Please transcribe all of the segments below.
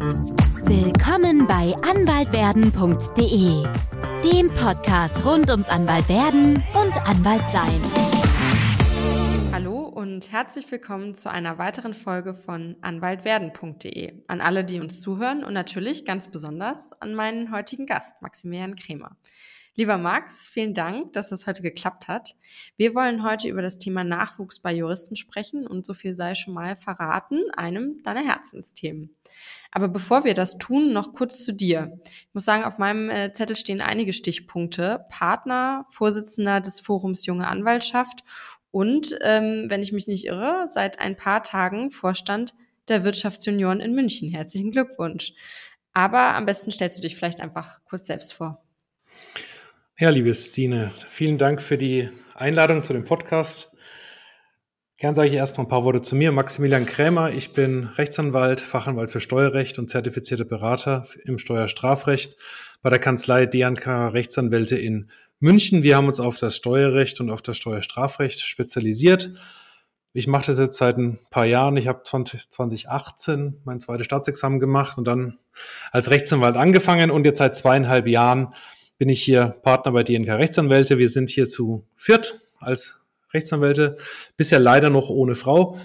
Willkommen bei anwaltwerden.de, dem Podcast rund ums Anwaltwerden und Anwaltsein. Hallo und herzlich willkommen zu einer weiteren Folge von anwaltwerden.de. An alle, die uns zuhören und natürlich ganz besonders an meinen heutigen Gast, Maximilian Kremer. Lieber Max, vielen Dank, dass das heute geklappt hat. Wir wollen heute über das Thema Nachwuchs bei Juristen sprechen und so viel sei schon mal verraten, einem deiner Herzensthemen. Aber bevor wir das tun, noch kurz zu dir. Ich muss sagen, auf meinem äh, Zettel stehen einige Stichpunkte. Partner, Vorsitzender des Forums Junge Anwaltschaft und, ähm, wenn ich mich nicht irre, seit ein paar Tagen Vorstand der Wirtschaftsjunioren in München. Herzlichen Glückwunsch. Aber am besten stellst du dich vielleicht einfach kurz selbst vor. Ja, liebe Stine, vielen Dank für die Einladung zu dem Podcast. Gern sage ich erstmal ein paar Worte zu mir. Maximilian Krämer, ich bin Rechtsanwalt, Fachanwalt für Steuerrecht und zertifizierter Berater im Steuerstrafrecht bei der Kanzlei DNK Rechtsanwälte in München. Wir haben uns auf das Steuerrecht und auf das Steuerstrafrecht spezialisiert. Ich mache das jetzt seit ein paar Jahren. Ich habe 2018 mein zweites Staatsexamen gemacht und dann als Rechtsanwalt angefangen und jetzt seit zweieinhalb Jahren bin ich hier Partner bei DNK Rechtsanwälte. Wir sind hier zu viert als Rechtsanwälte, bisher leider noch ohne Frau.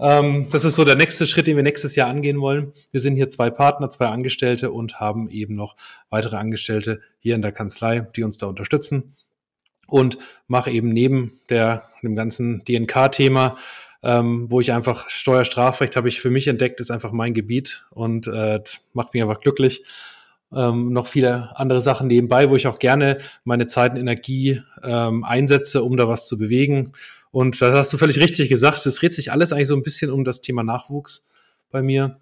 Ähm, das ist so der nächste Schritt, den wir nächstes Jahr angehen wollen. Wir sind hier zwei Partner, zwei Angestellte und haben eben noch weitere Angestellte hier in der Kanzlei, die uns da unterstützen. Und mache eben neben der, dem ganzen DNK-Thema ähm, wo ich einfach Steuerstrafrecht habe ich für mich entdeckt, ist einfach mein Gebiet und äh, macht mich einfach glücklich ähm, noch viele andere Sachen nebenbei, wo ich auch gerne meine Zeit und Energie ähm, einsetze, um da was zu bewegen. Und das hast du völlig richtig gesagt. Es dreht sich alles eigentlich so ein bisschen um das Thema Nachwuchs bei mir.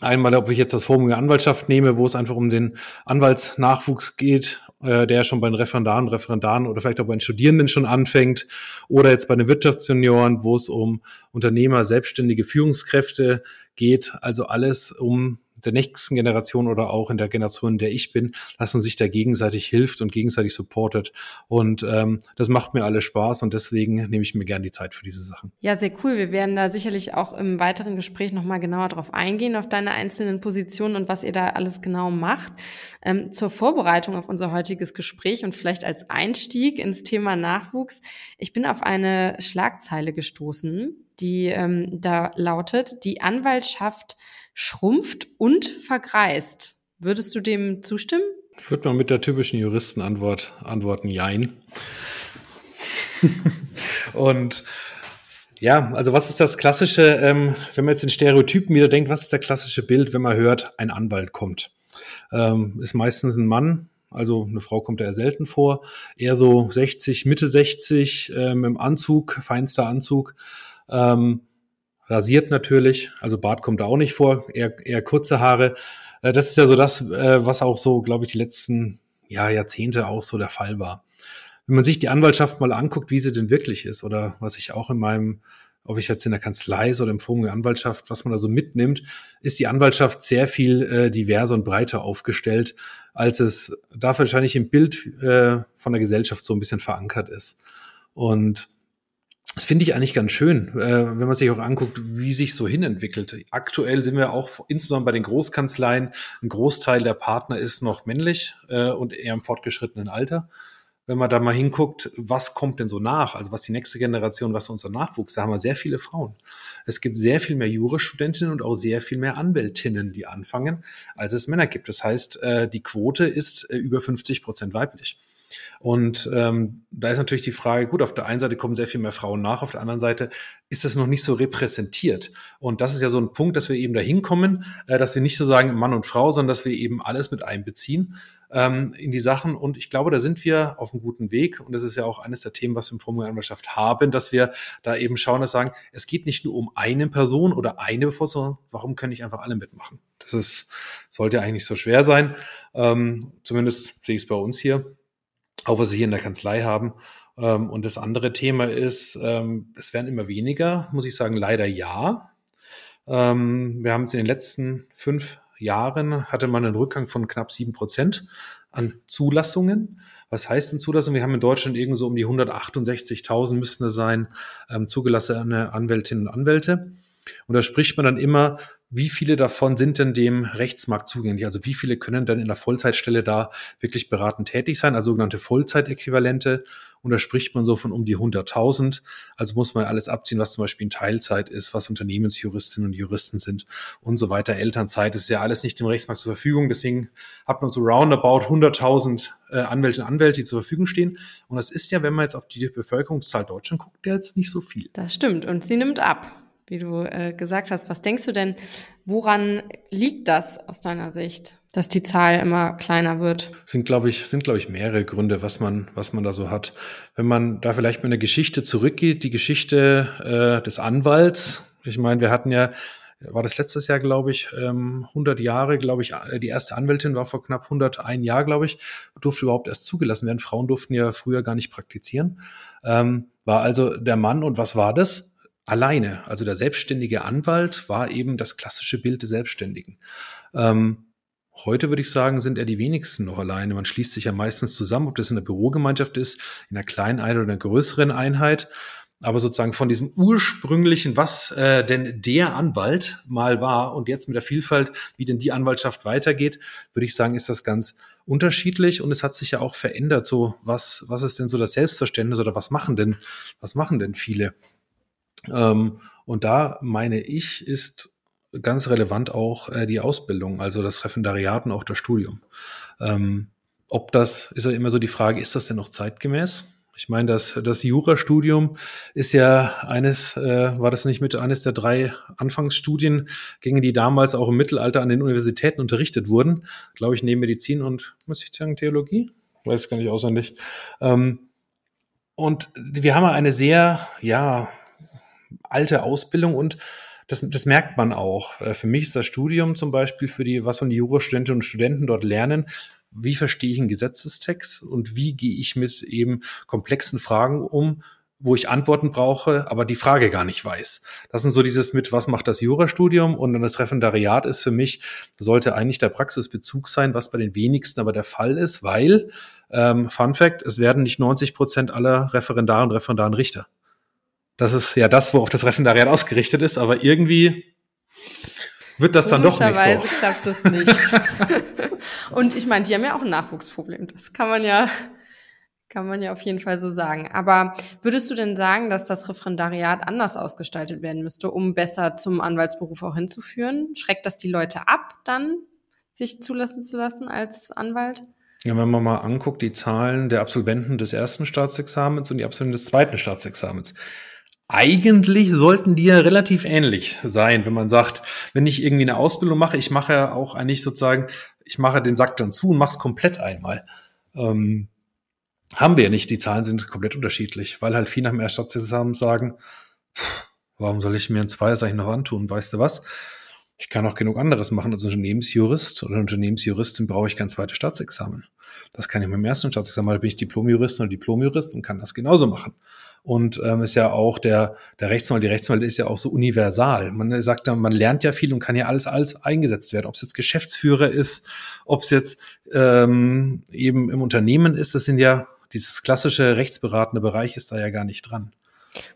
Einmal, ob ich jetzt das Forum der Anwaltschaft nehme, wo es einfach um den Anwaltsnachwuchs geht, äh, der schon bei den Referendaren, Referendaren oder vielleicht auch bei den Studierenden schon anfängt, oder jetzt bei den Wirtschaftsjunioren, wo es um Unternehmer, selbstständige Führungskräfte geht, also alles um der nächsten Generation oder auch in der Generation, in der ich bin, dass man sich da gegenseitig hilft und gegenseitig supportet. Und ähm, das macht mir alles Spaß und deswegen nehme ich mir gern die Zeit für diese Sachen. Ja, sehr cool. Wir werden da sicherlich auch im weiteren Gespräch nochmal genauer drauf eingehen, auf deine einzelnen Positionen und was ihr da alles genau macht. Ähm, zur Vorbereitung auf unser heutiges Gespräch und vielleicht als Einstieg ins Thema Nachwuchs. Ich bin auf eine Schlagzeile gestoßen, die ähm, da lautet, die Anwaltschaft schrumpft und vergreist. Würdest du dem zustimmen? Ich würde mal mit der typischen Juristenantwort antworten, jein. und ja, also was ist das klassische, ähm, wenn man jetzt in Stereotypen wieder denkt, was ist der klassische Bild, wenn man hört, ein Anwalt kommt? Ähm, ist meistens ein Mann, also eine Frau kommt eher selten vor, eher so 60, Mitte 60, ähm, im Anzug, feinster Anzug. Ähm, rasiert natürlich, also Bart kommt da auch nicht vor, eher, eher kurze Haare. Äh, das ist ja so das, äh, was auch so, glaube ich, die letzten ja, Jahrzehnte auch so der Fall war. Wenn man sich die Anwaltschaft mal anguckt, wie sie denn wirklich ist, oder was ich auch in meinem, ob ich jetzt in der Kanzlei ist oder im Forum der Anwaltschaft, was man da so mitnimmt, ist die Anwaltschaft sehr viel äh, diverser und breiter aufgestellt, als es da wahrscheinlich im Bild äh, von der Gesellschaft so ein bisschen verankert ist. Und das finde ich eigentlich ganz schön, äh, wenn man sich auch anguckt, wie sich so hinentwickelt. Aktuell sind wir auch insbesondere bei den Großkanzleien, ein Großteil der Partner ist noch männlich äh, und eher im fortgeschrittenen Alter. Wenn man da mal hinguckt, was kommt denn so nach? Also was die nächste Generation, was unser Nachwuchs, da haben wir sehr viele Frauen. Es gibt sehr viel mehr Jurastudentinnen und auch sehr viel mehr Anwältinnen, die anfangen, als es Männer gibt. Das heißt, äh, die Quote ist äh, über 50 Prozent weiblich. Und ähm, da ist natürlich die Frage, gut, auf der einen Seite kommen sehr viel mehr Frauen nach, auf der anderen Seite ist das noch nicht so repräsentiert. Und das ist ja so ein Punkt, dass wir eben dahin kommen, äh, dass wir nicht so sagen Mann und Frau, sondern dass wir eben alles mit einbeziehen ähm, in die Sachen. Und ich glaube, da sind wir auf einem guten Weg. Und das ist ja auch eines der Themen, was wir im Forum der Anwaltschaft haben, dass wir da eben schauen, dass sagen, es geht nicht nur um eine Person oder eine Bevorzugung, warum können nicht einfach alle mitmachen? Das ist, sollte eigentlich so schwer sein. Ähm, zumindest sehe ich es bei uns hier auch was wir hier in der Kanzlei haben. Ähm, und das andere Thema ist, ähm, es werden immer weniger, muss ich sagen, leider ja. Ähm, wir haben es in den letzten fünf Jahren, hatte man einen Rückgang von knapp sieben Prozent an Zulassungen. Was heißt denn Zulassung? Wir haben in Deutschland irgendwo so um die 168.000 müssten es sein, zugelassene Anwältinnen und Anwälte. Und da spricht man dann immer wie viele davon sind denn dem Rechtsmarkt zugänglich? Also wie viele können dann in der Vollzeitstelle da wirklich beratend tätig sein, also sogenannte Vollzeitäquivalente? Und da spricht man so von um die 100.000. Also muss man alles abziehen, was zum Beispiel in Teilzeit ist, was Unternehmensjuristinnen und Juristen sind und so weiter. Elternzeit ist ja alles nicht im Rechtsmarkt zur Verfügung. Deswegen hat man so roundabout 100.000 äh, Anwälte und Anwälte, die zur Verfügung stehen. Und das ist ja, wenn man jetzt auf die Bevölkerungszahl Deutschland guckt, jetzt nicht so viel. Das stimmt. Und sie nimmt ab wie du äh, gesagt hast. Was denkst du denn, woran liegt das aus deiner Sicht, dass die Zahl immer kleiner wird? Sind, glaube ich, sind, glaube ich, mehrere Gründe, was man, was man da so hat. Wenn man da vielleicht mit einer Geschichte zurückgeht, die Geschichte äh, des Anwalts. Ich meine, wir hatten ja war das letztes Jahr, glaube ich, 100 ähm, Jahre, glaube ich, äh, die erste Anwältin war vor knapp 101 Jahr, glaube ich, durfte überhaupt erst zugelassen werden. Frauen durften ja früher gar nicht praktizieren. Ähm, war also der Mann und was war das? Alleine. Also der selbstständige Anwalt war eben das klassische Bild des Selbstständigen. Ähm, heute würde ich sagen, sind er die wenigsten noch alleine. Man schließt sich ja meistens zusammen, ob das in der Bürogemeinschaft ist, in einer kleinen Einheit oder einer größeren Einheit. Aber sozusagen von diesem ursprünglichen, was äh, denn der Anwalt mal war und jetzt mit der Vielfalt, wie denn die Anwaltschaft weitergeht, würde ich sagen, ist das ganz unterschiedlich und es hat sich ja auch verändert. So, was, was ist denn so das Selbstverständnis oder was machen denn, was machen denn viele? Ähm, und da meine ich, ist ganz relevant auch äh, die Ausbildung, also das Referendariat und auch das Studium. Ähm, ob das, ist ja immer so die Frage, ist das denn noch zeitgemäß? Ich meine, das, das Jurastudium ist ja eines, äh, war das nicht mit eines der drei Anfangsstudiengänge, die damals auch im Mittelalter an den Universitäten unterrichtet wurden, glaube ich, neben Medizin und, muss ich sagen, Theologie? Weiß gar nicht auswendig. Ähm, und wir haben eine sehr, ja, alte Ausbildung und das, das merkt man auch. Äh, für mich ist das Studium zum Beispiel für die, was von die Jurastudentinnen und Studenten dort lernen, wie verstehe ich einen Gesetzestext und wie gehe ich mit eben komplexen Fragen um, wo ich Antworten brauche, aber die Frage gar nicht weiß. Das sind so dieses mit, was macht das Jurastudium und dann das Referendariat ist für mich, sollte eigentlich der Praxisbezug sein, was bei den wenigsten aber der Fall ist, weil, ähm, Fun Fact, es werden nicht 90 Prozent aller Referendare und Referendaren Richter. Das ist ja das, worauf das Referendariat ausgerichtet ist, aber irgendwie wird das dann doch nicht so. klappt das nicht. Und ich meine, die haben ja auch ein Nachwuchsproblem. Das kann man ja, kann man ja auf jeden Fall so sagen. Aber würdest du denn sagen, dass das Referendariat anders ausgestaltet werden müsste, um besser zum Anwaltsberuf auch hinzuführen? Schreckt das die Leute ab, dann sich zulassen zu lassen als Anwalt? Ja, wenn man mal anguckt, die Zahlen der Absolventen des ersten Staatsexamens und die Absolventen des zweiten Staatsexamens eigentlich sollten die ja relativ ähnlich sein, wenn man sagt, wenn ich irgendwie eine Ausbildung mache, ich mache ja auch eigentlich sozusagen, ich mache den Sack dann zu und mache es komplett einmal. Ähm, haben wir ja nicht, die Zahlen sind komplett unterschiedlich, weil halt viele nach dem Erststaatsexamen sagen, warum soll ich mir ein Zweier eigentlich noch antun, weißt du was? Ich kann auch genug anderes machen. Als Unternehmensjurist oder Unternehmensjuristin brauche ich kein zweites Staatsexamen. Das kann ich mit dem ersten Staatsexamen, weil bin ich Diplomjurist oder Diplomjurist und kann das genauso machen und ähm, ist ja auch der, der Rechtsanwalt, die Rechtsanwalt ist ja auch so universal. Man sagt dann, man lernt ja viel und kann ja alles, alles eingesetzt werden. Ob es jetzt Geschäftsführer ist, ob es jetzt ähm, eben im Unternehmen ist, das sind ja, dieses klassische rechtsberatende Bereich ist da ja gar nicht dran.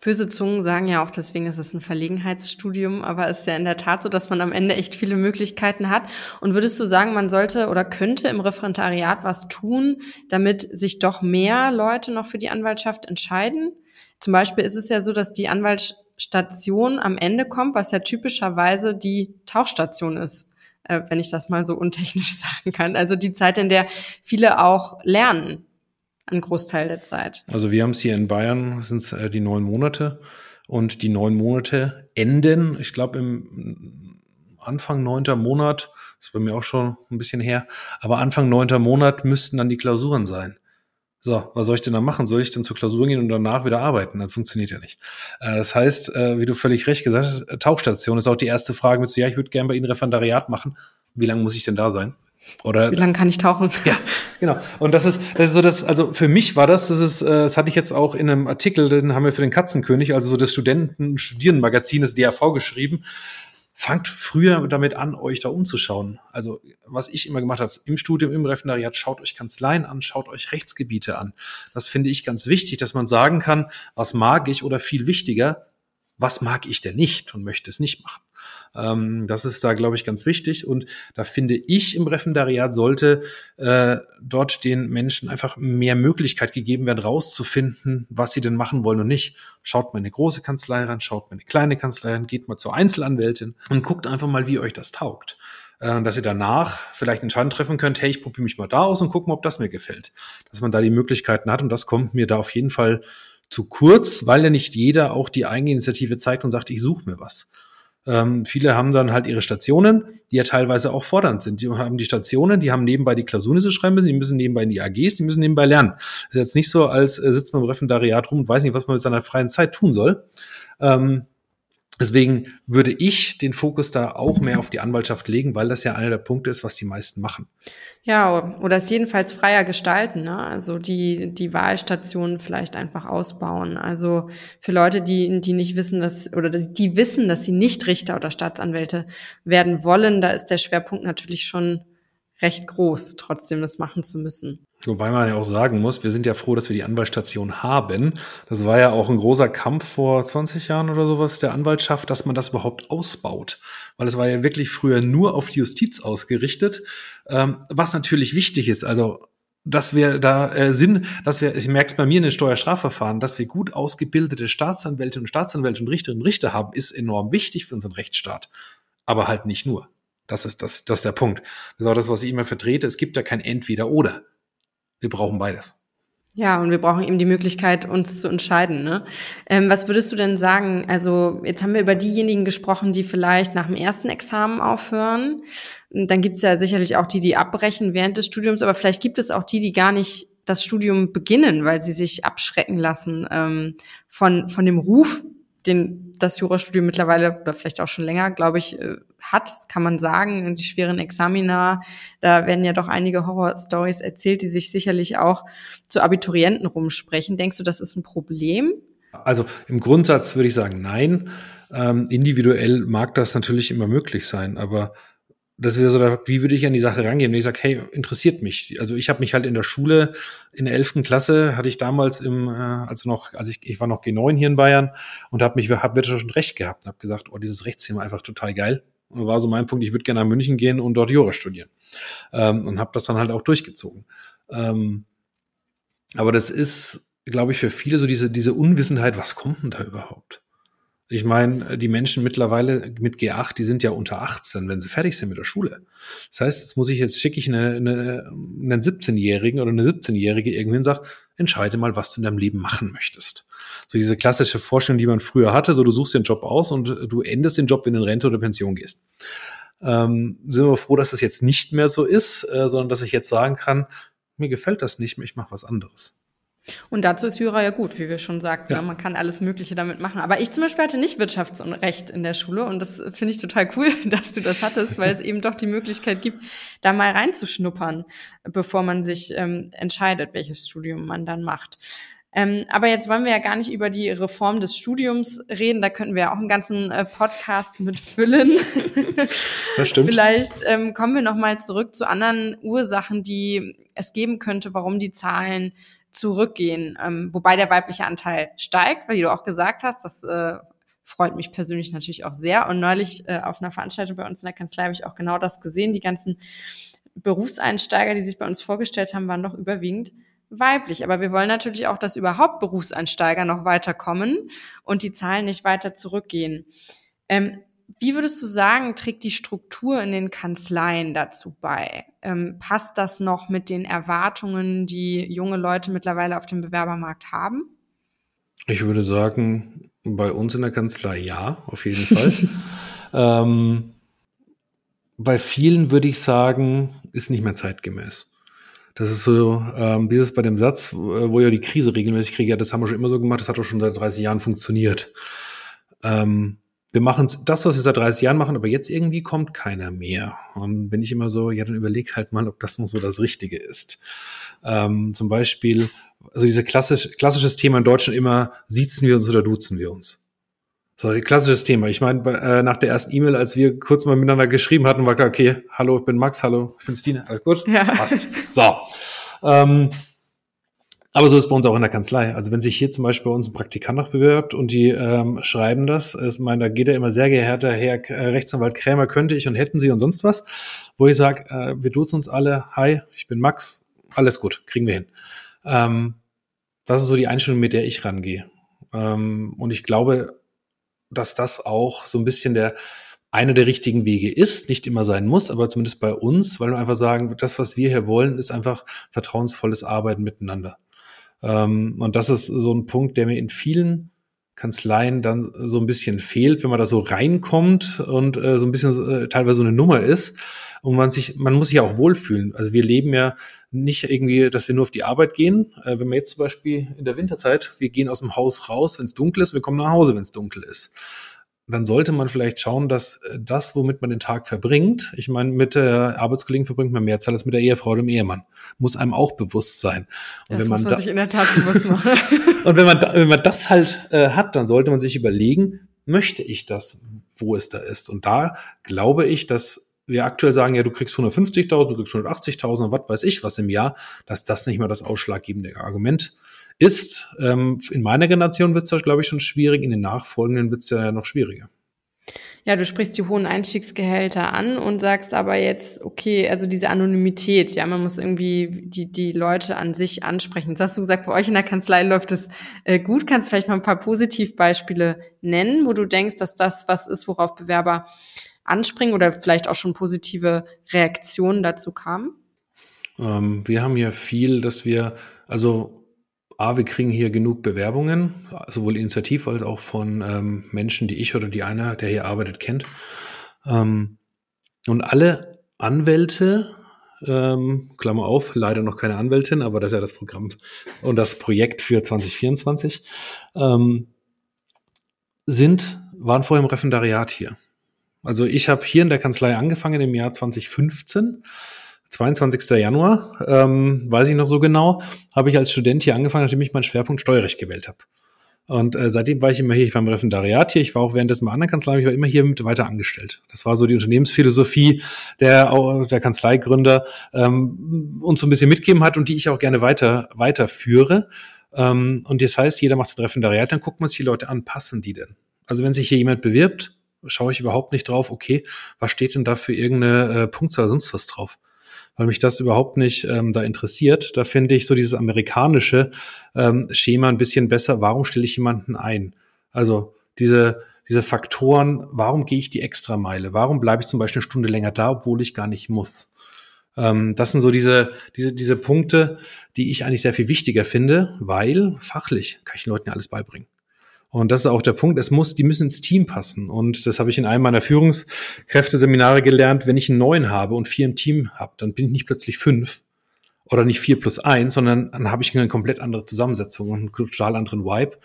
Böse Zungen sagen ja auch, deswegen ist es ein Verlegenheitsstudium, aber es ist ja in der Tat so, dass man am Ende echt viele Möglichkeiten hat. Und würdest du sagen, man sollte oder könnte im Referendariat was tun, damit sich doch mehr Leute noch für die Anwaltschaft entscheiden? Zum Beispiel ist es ja so, dass die Anwaltsstation am Ende kommt, was ja typischerweise die Tauchstation ist, äh, wenn ich das mal so untechnisch sagen kann. Also die Zeit, in der viele auch lernen, ein Großteil der Zeit. Also wir haben es hier in Bayern, sind es äh, die neun Monate und die neun Monate enden, ich glaube im Anfang neunter Monat, das ist bei mir auch schon ein bisschen her, aber Anfang neunter Monat müssten dann die Klausuren sein. So, was soll ich denn da machen? Soll ich dann zur Klausur gehen und danach wieder arbeiten? Das funktioniert ja nicht. Äh, das heißt, äh, wie du völlig recht gesagt hast, äh, Tauchstation ist auch die erste Frage mit so, ja, ich würde gerne bei Ihnen Referendariat machen. Wie lange muss ich denn da sein? Oder, Wie lange kann ich tauchen? Ja, genau. Und das ist, das ist so das, also für mich war das, das ist, das hatte ich jetzt auch in einem Artikel, den haben wir für den Katzenkönig, also so das Studenten-Studierendenmagazin, das DAV geschrieben fangt früher damit an, euch da umzuschauen. Also was ich immer gemacht habe, im Studium, im Referendariat, schaut euch Kanzleien an, schaut euch Rechtsgebiete an. Das finde ich ganz wichtig, dass man sagen kann, was mag ich oder viel wichtiger, was mag ich denn nicht und möchte es nicht machen. Ähm, das ist da, glaube ich, ganz wichtig. Und da finde ich, im Referendariat sollte äh, dort den Menschen einfach mehr Möglichkeit gegeben werden, rauszufinden, was sie denn machen wollen und nicht. Schaut mal eine große Kanzlei ran, schaut mal eine kleine Kanzlei ran, geht mal zur Einzelanwältin und guckt einfach mal, wie euch das taugt äh, dass ihr danach vielleicht Entscheidung treffen könnt, hey, ich probiere mich mal da aus und gucke mal, ob das mir gefällt. Dass man da die Möglichkeiten hat und das kommt mir da auf jeden Fall zu kurz, weil ja nicht jeder auch die Eigeninitiative zeigt und sagt, ich suche mir was. Ähm, viele haben dann halt ihre Stationen, die ja teilweise auch fordernd sind. Die haben die Stationen, die haben nebenbei die Klausuren, die sie schreiben müssen, die müssen nebenbei in die AGs, die müssen nebenbei lernen. Das ist jetzt nicht so, als äh, sitzt man im Referendariat rum und weiß nicht, was man mit seiner freien Zeit tun soll. Ähm, Deswegen würde ich den Fokus da auch mehr auf die Anwaltschaft legen, weil das ja einer der Punkte ist, was die meisten machen. Ja, oder es jedenfalls freier gestalten, ne? Also die, die Wahlstationen vielleicht einfach ausbauen. Also für Leute, die, die nicht wissen, dass, oder die wissen, dass sie nicht Richter oder Staatsanwälte werden wollen, da ist der Schwerpunkt natürlich schon recht groß, trotzdem das machen zu müssen. Wobei man ja auch sagen muss, wir sind ja froh, dass wir die Anwaltsstation haben. Das war ja auch ein großer Kampf vor 20 Jahren oder sowas der Anwaltschaft, dass man das überhaupt ausbaut. Weil es war ja wirklich früher nur auf Justiz ausgerichtet, ähm, was natürlich wichtig ist. Also dass wir da äh, sind, dass wir, ich merke es bei mir in den Steuerstrafverfahren, dass wir gut ausgebildete Staatsanwälte und Staatsanwälte und Richterinnen und Richter haben, ist enorm wichtig für unseren Rechtsstaat. Aber halt nicht nur. Das ist, das, das ist der Punkt. Das ist auch das, was ich immer vertrete. Es gibt da kein Entweder-Oder. Wir brauchen beides. Ja, und wir brauchen eben die Möglichkeit, uns zu entscheiden. Ne? Ähm, was würdest du denn sagen? Also jetzt haben wir über diejenigen gesprochen, die vielleicht nach dem ersten Examen aufhören. Dann gibt es ja sicherlich auch die, die abbrechen während des Studiums, aber vielleicht gibt es auch die, die gar nicht das Studium beginnen, weil sie sich abschrecken lassen ähm, von, von dem Ruf, den das Jurastudium mittlerweile oder vielleicht auch schon länger, glaube ich, äh, hat, kann man sagen. Die schweren Examina, da werden ja doch einige Horror-Stories erzählt, die sich sicherlich auch zu Abiturienten rumsprechen. Denkst du, das ist ein Problem? Also im Grundsatz würde ich sagen, nein. Ähm, individuell mag das natürlich immer möglich sein, aber das wäre so, wie würde ich an die Sache rangehen, wenn ich sage, hey, interessiert mich. Also ich habe mich halt in der Schule, in der elften Klasse, hatte ich damals im, äh, also noch, also ich, ich war noch G9 hier in Bayern und habe mich, habe schon recht gehabt, habe gesagt, oh, dieses Rechtsthema einfach total geil. Und war so mein Punkt, ich würde gerne nach München gehen und dort Jura studieren. Ähm, und habe das dann halt auch durchgezogen. Ähm, aber das ist, glaube ich, für viele so diese, diese Unwissenheit, was kommt denn da überhaupt? Ich meine, die Menschen mittlerweile mit G8, die sind ja unter 18, wenn sie fertig sind mit der Schule. Das heißt, jetzt muss ich jetzt schicke ich eine, eine, einen 17-Jährigen oder eine 17-Jährige irgendwie und sag, entscheide mal, was du in deinem Leben machen möchtest. So diese klassische Vorstellung, die man früher hatte, so du suchst den Job aus und du endest den Job, wenn du in Rente oder Pension gehst. Ähm, sind wir froh, dass das jetzt nicht mehr so ist, äh, sondern dass ich jetzt sagen kann, mir gefällt das nicht mehr, ich mache was anderes. Und dazu ist Jura ja gut, wie wir schon sagten. Ja. Ne? Man kann alles Mögliche damit machen. Aber ich zum Beispiel hatte nicht Wirtschaftsrecht in der Schule und das finde ich total cool, dass du das hattest, weil es eben doch die Möglichkeit gibt, da mal reinzuschnuppern, bevor man sich ähm, entscheidet, welches Studium man dann macht. Ähm, aber jetzt wollen wir ja gar nicht über die Reform des Studiums reden. Da könnten wir ja auch einen ganzen äh, Podcast mit füllen. Das stimmt. Vielleicht ähm, kommen wir noch mal zurück zu anderen Ursachen, die es geben könnte, warum die Zahlen zurückgehen, ähm, wobei der weibliche Anteil steigt, weil wie du auch gesagt hast, das äh, freut mich persönlich natürlich auch sehr. Und neulich äh, auf einer Veranstaltung bei uns in der Kanzlei habe ich auch genau das gesehen. Die ganzen Berufseinsteiger, die sich bei uns vorgestellt haben, waren doch überwiegend weiblich. Aber wir wollen natürlich auch, dass überhaupt Berufseinsteiger noch weiterkommen und die Zahlen nicht weiter zurückgehen. Ähm, wie würdest du sagen, trägt die Struktur in den Kanzleien dazu bei? Ähm, passt das noch mit den Erwartungen, die junge Leute mittlerweile auf dem Bewerbermarkt haben? Ich würde sagen, bei uns in der Kanzlei ja, auf jeden Fall. ähm, bei vielen würde ich sagen, ist nicht mehr zeitgemäß. Das ist so, ähm, dieses bei dem Satz, wo ja die Krise regelmäßig kriege, ja, das haben wir schon immer so gemacht, das hat doch schon seit 30 Jahren funktioniert. Ähm, wir machen das, was wir seit 30 Jahren machen, aber jetzt irgendwie kommt keiner mehr. Und bin ich immer so, ja, dann überleg halt mal, ob das noch so das Richtige ist. Ähm, zum Beispiel, also diese klassisch, klassisches Thema in Deutschland immer, siezen wir uns oder duzen wir uns? So, klassisches Thema. Ich meine, äh, nach der ersten E-Mail, als wir kurz mal miteinander geschrieben hatten, war klar, okay, hallo, ich bin Max, hallo, ich bin Stine, alles gut? Ja. Passt. So. Ähm, Aber so ist es bei uns auch in der Kanzlei. Also wenn sich hier zum Beispiel bei uns ein Praktikant noch bewirbt und die ähm, schreiben das, ich meine, da geht er immer sehr geehrter Herr äh, Rechtsanwalt Krämer, könnte ich und hätten Sie und sonst was, wo ich sage, äh, wir duzen uns alle, hi, ich bin Max, alles gut, kriegen wir hin. Ähm, das ist so die Einstellung, mit der ich rangehe. Ähm, und ich glaube, dass das auch so ein bisschen der einer der richtigen Wege ist, nicht immer sein muss, aber zumindest bei uns, weil wir einfach sagen, das, was wir hier wollen, ist einfach vertrauensvolles Arbeiten miteinander. Ähm, und das ist so ein Punkt, der mir in vielen Kanzleien dann so ein bisschen fehlt, wenn man da so reinkommt und äh, so ein bisschen äh, teilweise so eine Nummer ist und man sich, man muss sich auch wohlfühlen. Also wir leben ja nicht irgendwie, dass wir nur auf die Arbeit gehen. Äh, wenn wir jetzt zum Beispiel in der Winterzeit, wir gehen aus dem Haus raus, wenn es dunkel ist, wir kommen nach Hause, wenn es dunkel ist dann sollte man vielleicht schauen, dass äh, das, womit man den Tag verbringt, ich meine, mit der Arbeitskollegen verbringt man mehr Zeit als mit der Ehefrau oder dem Ehemann. Muss einem auch bewusst sein. Und das wenn man muss man da, sich in der Tat bewusst machen. und wenn man, da, wenn man das halt äh, hat, dann sollte man sich überlegen, möchte ich das, wo es da ist? Und da glaube ich, dass wir aktuell sagen, ja, du kriegst 150.000, du kriegst 180.000 und was weiß ich was im Jahr, dass das nicht mal das ausschlaggebende Argument ist. Ähm, in meiner Generation wird es, glaube ich, schon schwierig, in den nachfolgenden wird es ja noch schwieriger. Ja, du sprichst die hohen Einstiegsgehälter an und sagst aber jetzt, okay, also diese Anonymität, ja, man muss irgendwie die, die Leute an sich ansprechen. Jetzt hast du gesagt, bei euch in der Kanzlei läuft es äh, gut. Kannst vielleicht mal ein paar Positivbeispiele nennen, wo du denkst, dass das was ist, worauf Bewerber anspringen oder vielleicht auch schon positive Reaktionen dazu kamen? Ähm, wir haben ja viel, dass wir, also A, wir kriegen hier genug Bewerbungen, sowohl initiativ als auch von ähm, Menschen, die ich oder die einer, der hier arbeitet, kennt. Ähm, und alle Anwälte, ähm, Klammer auf, leider noch keine Anwältin, aber das ist ja das Programm und das Projekt für 2024, ähm, sind, waren vorher im Referendariat hier. Also ich habe hier in der Kanzlei angefangen im Jahr 2015 22. Januar, ähm, weiß ich noch so genau, habe ich als Student hier angefangen, nachdem ich meinen Schwerpunkt Steuerrecht gewählt habe. Und äh, seitdem war ich immer hier, ich war im Referendariat hier, ich war auch währenddessen bei anderen Kanzleien, ich war immer hier mit weiter angestellt. Das war so die Unternehmensphilosophie der, der Kanzleigründer ähm, uns so ein bisschen mitgeben hat und die ich auch gerne weiter weiterführe. Ähm, und das heißt, jeder macht sein Referendariat, dann guckt man sich die Leute an, passen die denn? Also wenn sich hier jemand bewirbt, schaue ich überhaupt nicht drauf, okay, was steht denn da für irgendeine äh, Punktzahl sonst was drauf? weil mich das überhaupt nicht ähm, da interessiert. Da finde ich so dieses amerikanische ähm, Schema ein bisschen besser. Warum stelle ich jemanden ein? Also diese, diese Faktoren, warum gehe ich die Extrameile? Warum bleibe ich zum Beispiel eine Stunde länger da, obwohl ich gar nicht muss? Ähm, das sind so diese, diese, diese Punkte, die ich eigentlich sehr viel wichtiger finde, weil fachlich kann ich den Leuten ja alles beibringen. Und das ist auch der Punkt, es muss, die müssen ins Team passen. Und das habe ich in einem meiner Führungskräfteseminare gelernt. Wenn ich einen neuen habe und vier im Team habe, dann bin ich nicht plötzlich fünf oder nicht vier plus eins, sondern dann habe ich eine komplett andere Zusammensetzung und einen total anderen Vibe.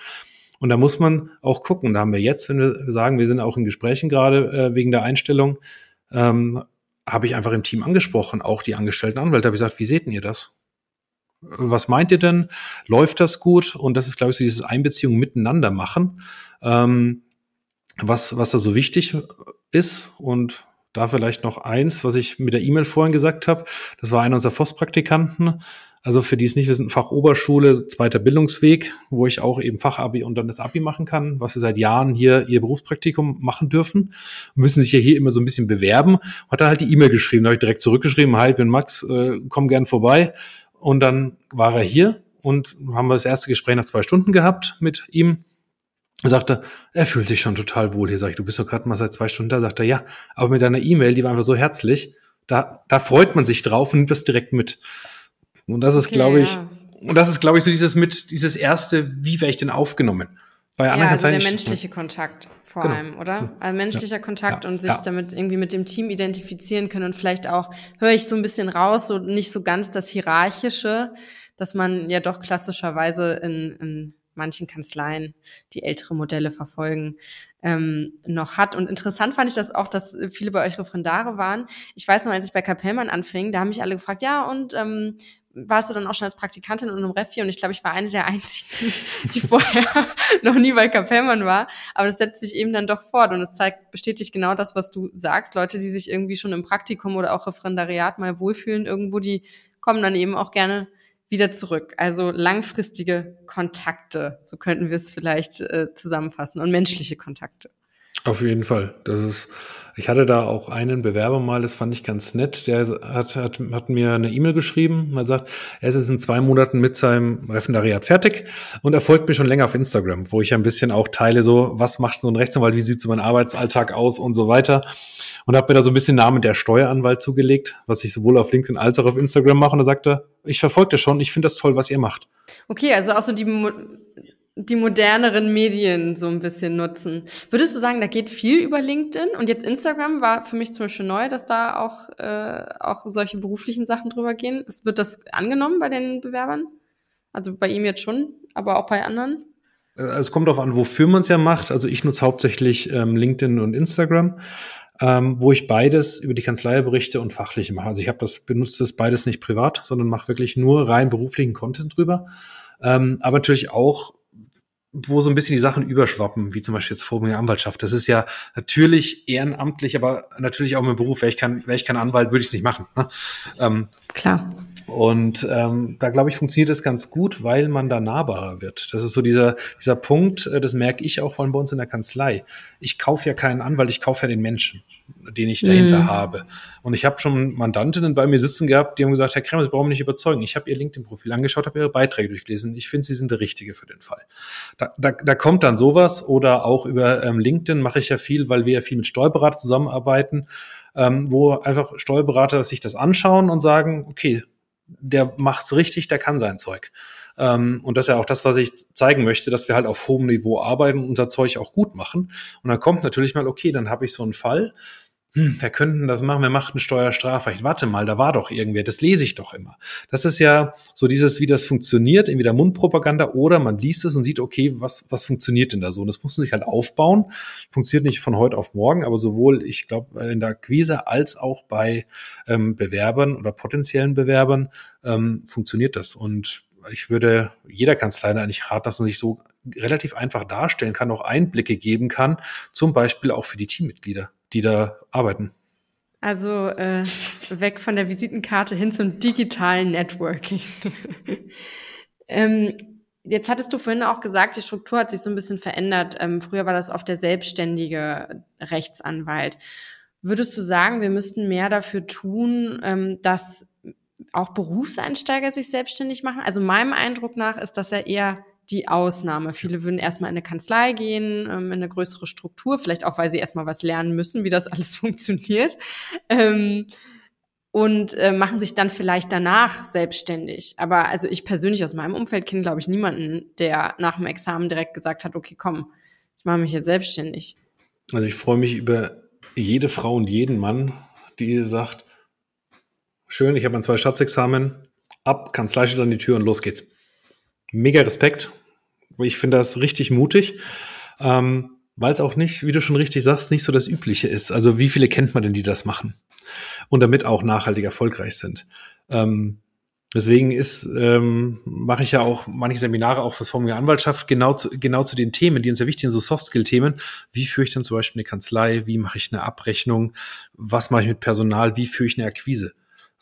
Und da muss man auch gucken. Da haben wir jetzt, wenn wir sagen, wir sind auch in Gesprächen gerade äh, wegen der Einstellung, ähm, habe ich einfach im Team angesprochen, auch die angestellten Anwälte, habe ich gesagt, wie seht ihr das? Was meint ihr denn? Läuft das gut? Und das ist, glaube ich, so dieses Einbeziehung miteinander machen, ähm, was, was da so wichtig ist. Und da vielleicht noch eins, was ich mit der E-Mail vorhin gesagt habe. Das war einer unserer FOS-Praktikanten. Also für die es nicht wissen, Fachoberschule, zweiter Bildungsweg, wo ich auch eben Fachabi und dann das Abi machen kann, was sie seit Jahren hier ihr Berufspraktikum machen dürfen. Müssen sich ja hier immer so ein bisschen bewerben. Hat er halt die E-Mail geschrieben, da habe ich direkt zurückgeschrieben, hi, ich bin Max, äh, komm gern vorbei. Und dann war er hier und haben wir das erste Gespräch nach zwei Stunden gehabt mit ihm. Er sagte, er fühlt sich schon total wohl hier. Sag ich, du bist doch gerade mal seit zwei Stunden da. Sagt er, ja, aber mit deiner E-Mail, die war einfach so herzlich, da, da freut man sich drauf und nimmt das direkt mit. Und das ist, okay, glaube ich, ja. und das ist, glaube ich, so dieses mit, dieses erste, wie wäre ich denn aufgenommen? Bei ja, also der menschliche Kontakt vor genau. allem, oder? Also menschlicher ja. Kontakt ja. und sich ja. damit irgendwie mit dem Team identifizieren können und vielleicht auch höre ich so ein bisschen raus, so nicht so ganz das Hierarchische, dass man ja doch klassischerweise in, in manchen Kanzleien, die ältere Modelle verfolgen, ähm, noch hat. Und interessant fand ich das auch, dass viele bei euch Referendare waren. Ich weiß noch, als ich bei Kapellmann anfing, da haben mich alle gefragt, ja, und ähm, warst du dann auch schon als Praktikantin in einem Refi und ich glaube, ich war eine der einzigen, die vorher noch nie bei Kapellmann war. Aber das setzt sich eben dann doch fort und es zeigt, bestätigt genau das, was du sagst. Leute, die sich irgendwie schon im Praktikum oder auch Referendariat mal wohlfühlen irgendwo, die kommen dann eben auch gerne wieder zurück. Also langfristige Kontakte, so könnten wir es vielleicht äh, zusammenfassen, und menschliche Kontakte. Auf jeden Fall. Das ist, ich hatte da auch einen Bewerber mal, das fand ich ganz nett, der hat, hat, hat mir eine E-Mail geschrieben, er sagt, er ist in zwei Monaten mit seinem Referendariat fertig und er folgt mir schon länger auf Instagram, wo ich ein bisschen auch teile, so, was macht so ein Rechtsanwalt, wie sieht so mein Arbeitsalltag aus und so weiter. Und habe mir da so ein bisschen Namen der Steueranwalt zugelegt, was ich sowohl auf LinkedIn als auch auf Instagram mache. Und er sagte, ich verfolge das schon, ich finde das toll, was ihr macht. Okay, also auch so die die moderneren Medien so ein bisschen nutzen. Würdest du sagen, da geht viel über LinkedIn? Und jetzt Instagram war für mich zum Beispiel neu, dass da auch, äh, auch solche beruflichen Sachen drüber gehen. Wird das angenommen bei den Bewerbern? Also bei ihm jetzt schon, aber auch bei anderen? Äh, es kommt darauf an, wofür man es ja macht. Also ich nutze hauptsächlich ähm, LinkedIn und Instagram, ähm, wo ich beides über die Kanzlei berichte und fachliche mache. Also ich habe das benutzt das beides nicht privat, sondern mache wirklich nur rein beruflichen Content drüber. Ähm, aber natürlich auch wo so ein bisschen die Sachen überschwappen, wie zum Beispiel jetzt Vorgänger Anwaltschaft. Das ist ja natürlich ehrenamtlich, aber natürlich auch mein Beruf. Wäre ich kein, wäre ich kein Anwalt, würde ich es nicht machen. Ne? Ähm, Klar. Und ähm, da glaube ich, funktioniert das ganz gut, weil man da nahbarer wird. Das ist so dieser, dieser Punkt, äh, das merke ich auch von bei uns in der Kanzlei. Ich kaufe ja keinen Anwalt, ich kaufe ja den Menschen, den ich dahinter mhm. habe. Und ich habe schon Mandantinnen bei mir sitzen gehabt, die haben gesagt, Herr Kremmer, Sie brauchen mich nicht überzeugen. Ich habe Ihr LinkedIn-Profil angeschaut, habe Ihre Beiträge durchgelesen. Ich finde, Sie sind der Richtige für den Fall. Da, da, da kommt dann sowas oder auch über ähm, LinkedIn mache ich ja viel, weil wir ja viel mit Steuerberatern zusammenarbeiten, ähm, wo einfach Steuerberater sich das anschauen und sagen, okay, der macht's richtig, der kann sein Zeug. Ähm, und das ist ja auch das, was ich zeigen möchte, dass wir halt auf hohem Niveau arbeiten und unser Zeug auch gut machen. Und dann kommt natürlich mal, okay, dann habe ich so einen Fall, hm, wer könnte denn das machen? Wer macht ein Steuerstrafrecht? Warte mal, da war doch irgendwer, das lese ich doch immer. Das ist ja so dieses, wie das funktioniert, entweder Mundpropaganda oder man liest es und sieht, okay, was, was funktioniert denn da so? Und das muss man sich halt aufbauen. Funktioniert nicht von heute auf morgen, aber sowohl, ich glaube, in der Akquise als auch bei ähm, Bewerbern oder potenziellen Bewerbern ähm, funktioniert das. Und ich würde jeder Kanzlei eigentlich raten, dass man sich so relativ einfach darstellen kann, auch Einblicke geben kann, zum Beispiel auch für die Teammitglieder die da arbeiten. Also äh, weg von der Visitenkarte hin zum digitalen Networking. ähm, jetzt hattest du vorhin auch gesagt, die Struktur hat sich so ein bisschen verändert. Ähm, früher war das oft der selbstständige Rechtsanwalt. Würdest du sagen, wir müssten mehr dafür tun, ähm, dass auch Berufseinsteiger sich selbstständig machen? Also meinem Eindruck nach ist das ja eher die Ausnahme. Viele würden erstmal in eine Kanzlei gehen, ähm, in eine größere Struktur, vielleicht auch, weil sie erstmal was lernen müssen, wie das alles funktioniert. Ähm, und äh, machen sich dann vielleicht danach selbstständig. Aber also ich persönlich aus meinem Umfeld kenne, glaube ich, niemanden, der nach dem Examen direkt gesagt hat, okay, komm, ich mache mich jetzt selbstständig. Also ich freue mich über jede Frau und jeden Mann, die sagt, schön, ich habe mein zwei Schatzexamen, ab, Kanzlei steht an die Tür und los geht's mega Respekt. Ich finde das richtig mutig, ähm, weil es auch nicht, wie du schon richtig sagst, nicht so das Übliche ist. Also wie viele kennt man denn, die das machen und damit auch nachhaltig erfolgreich sind? Ähm, deswegen ist ähm, mache ich ja auch manche Seminare auch fürs Formel Anwaltschaft genau zu, genau zu den Themen, die uns ja wichtig sind, so Soft-Skill-Themen. Wie führe ich denn zum Beispiel eine Kanzlei? Wie mache ich eine Abrechnung? Was mache ich mit Personal? Wie führe ich eine Akquise?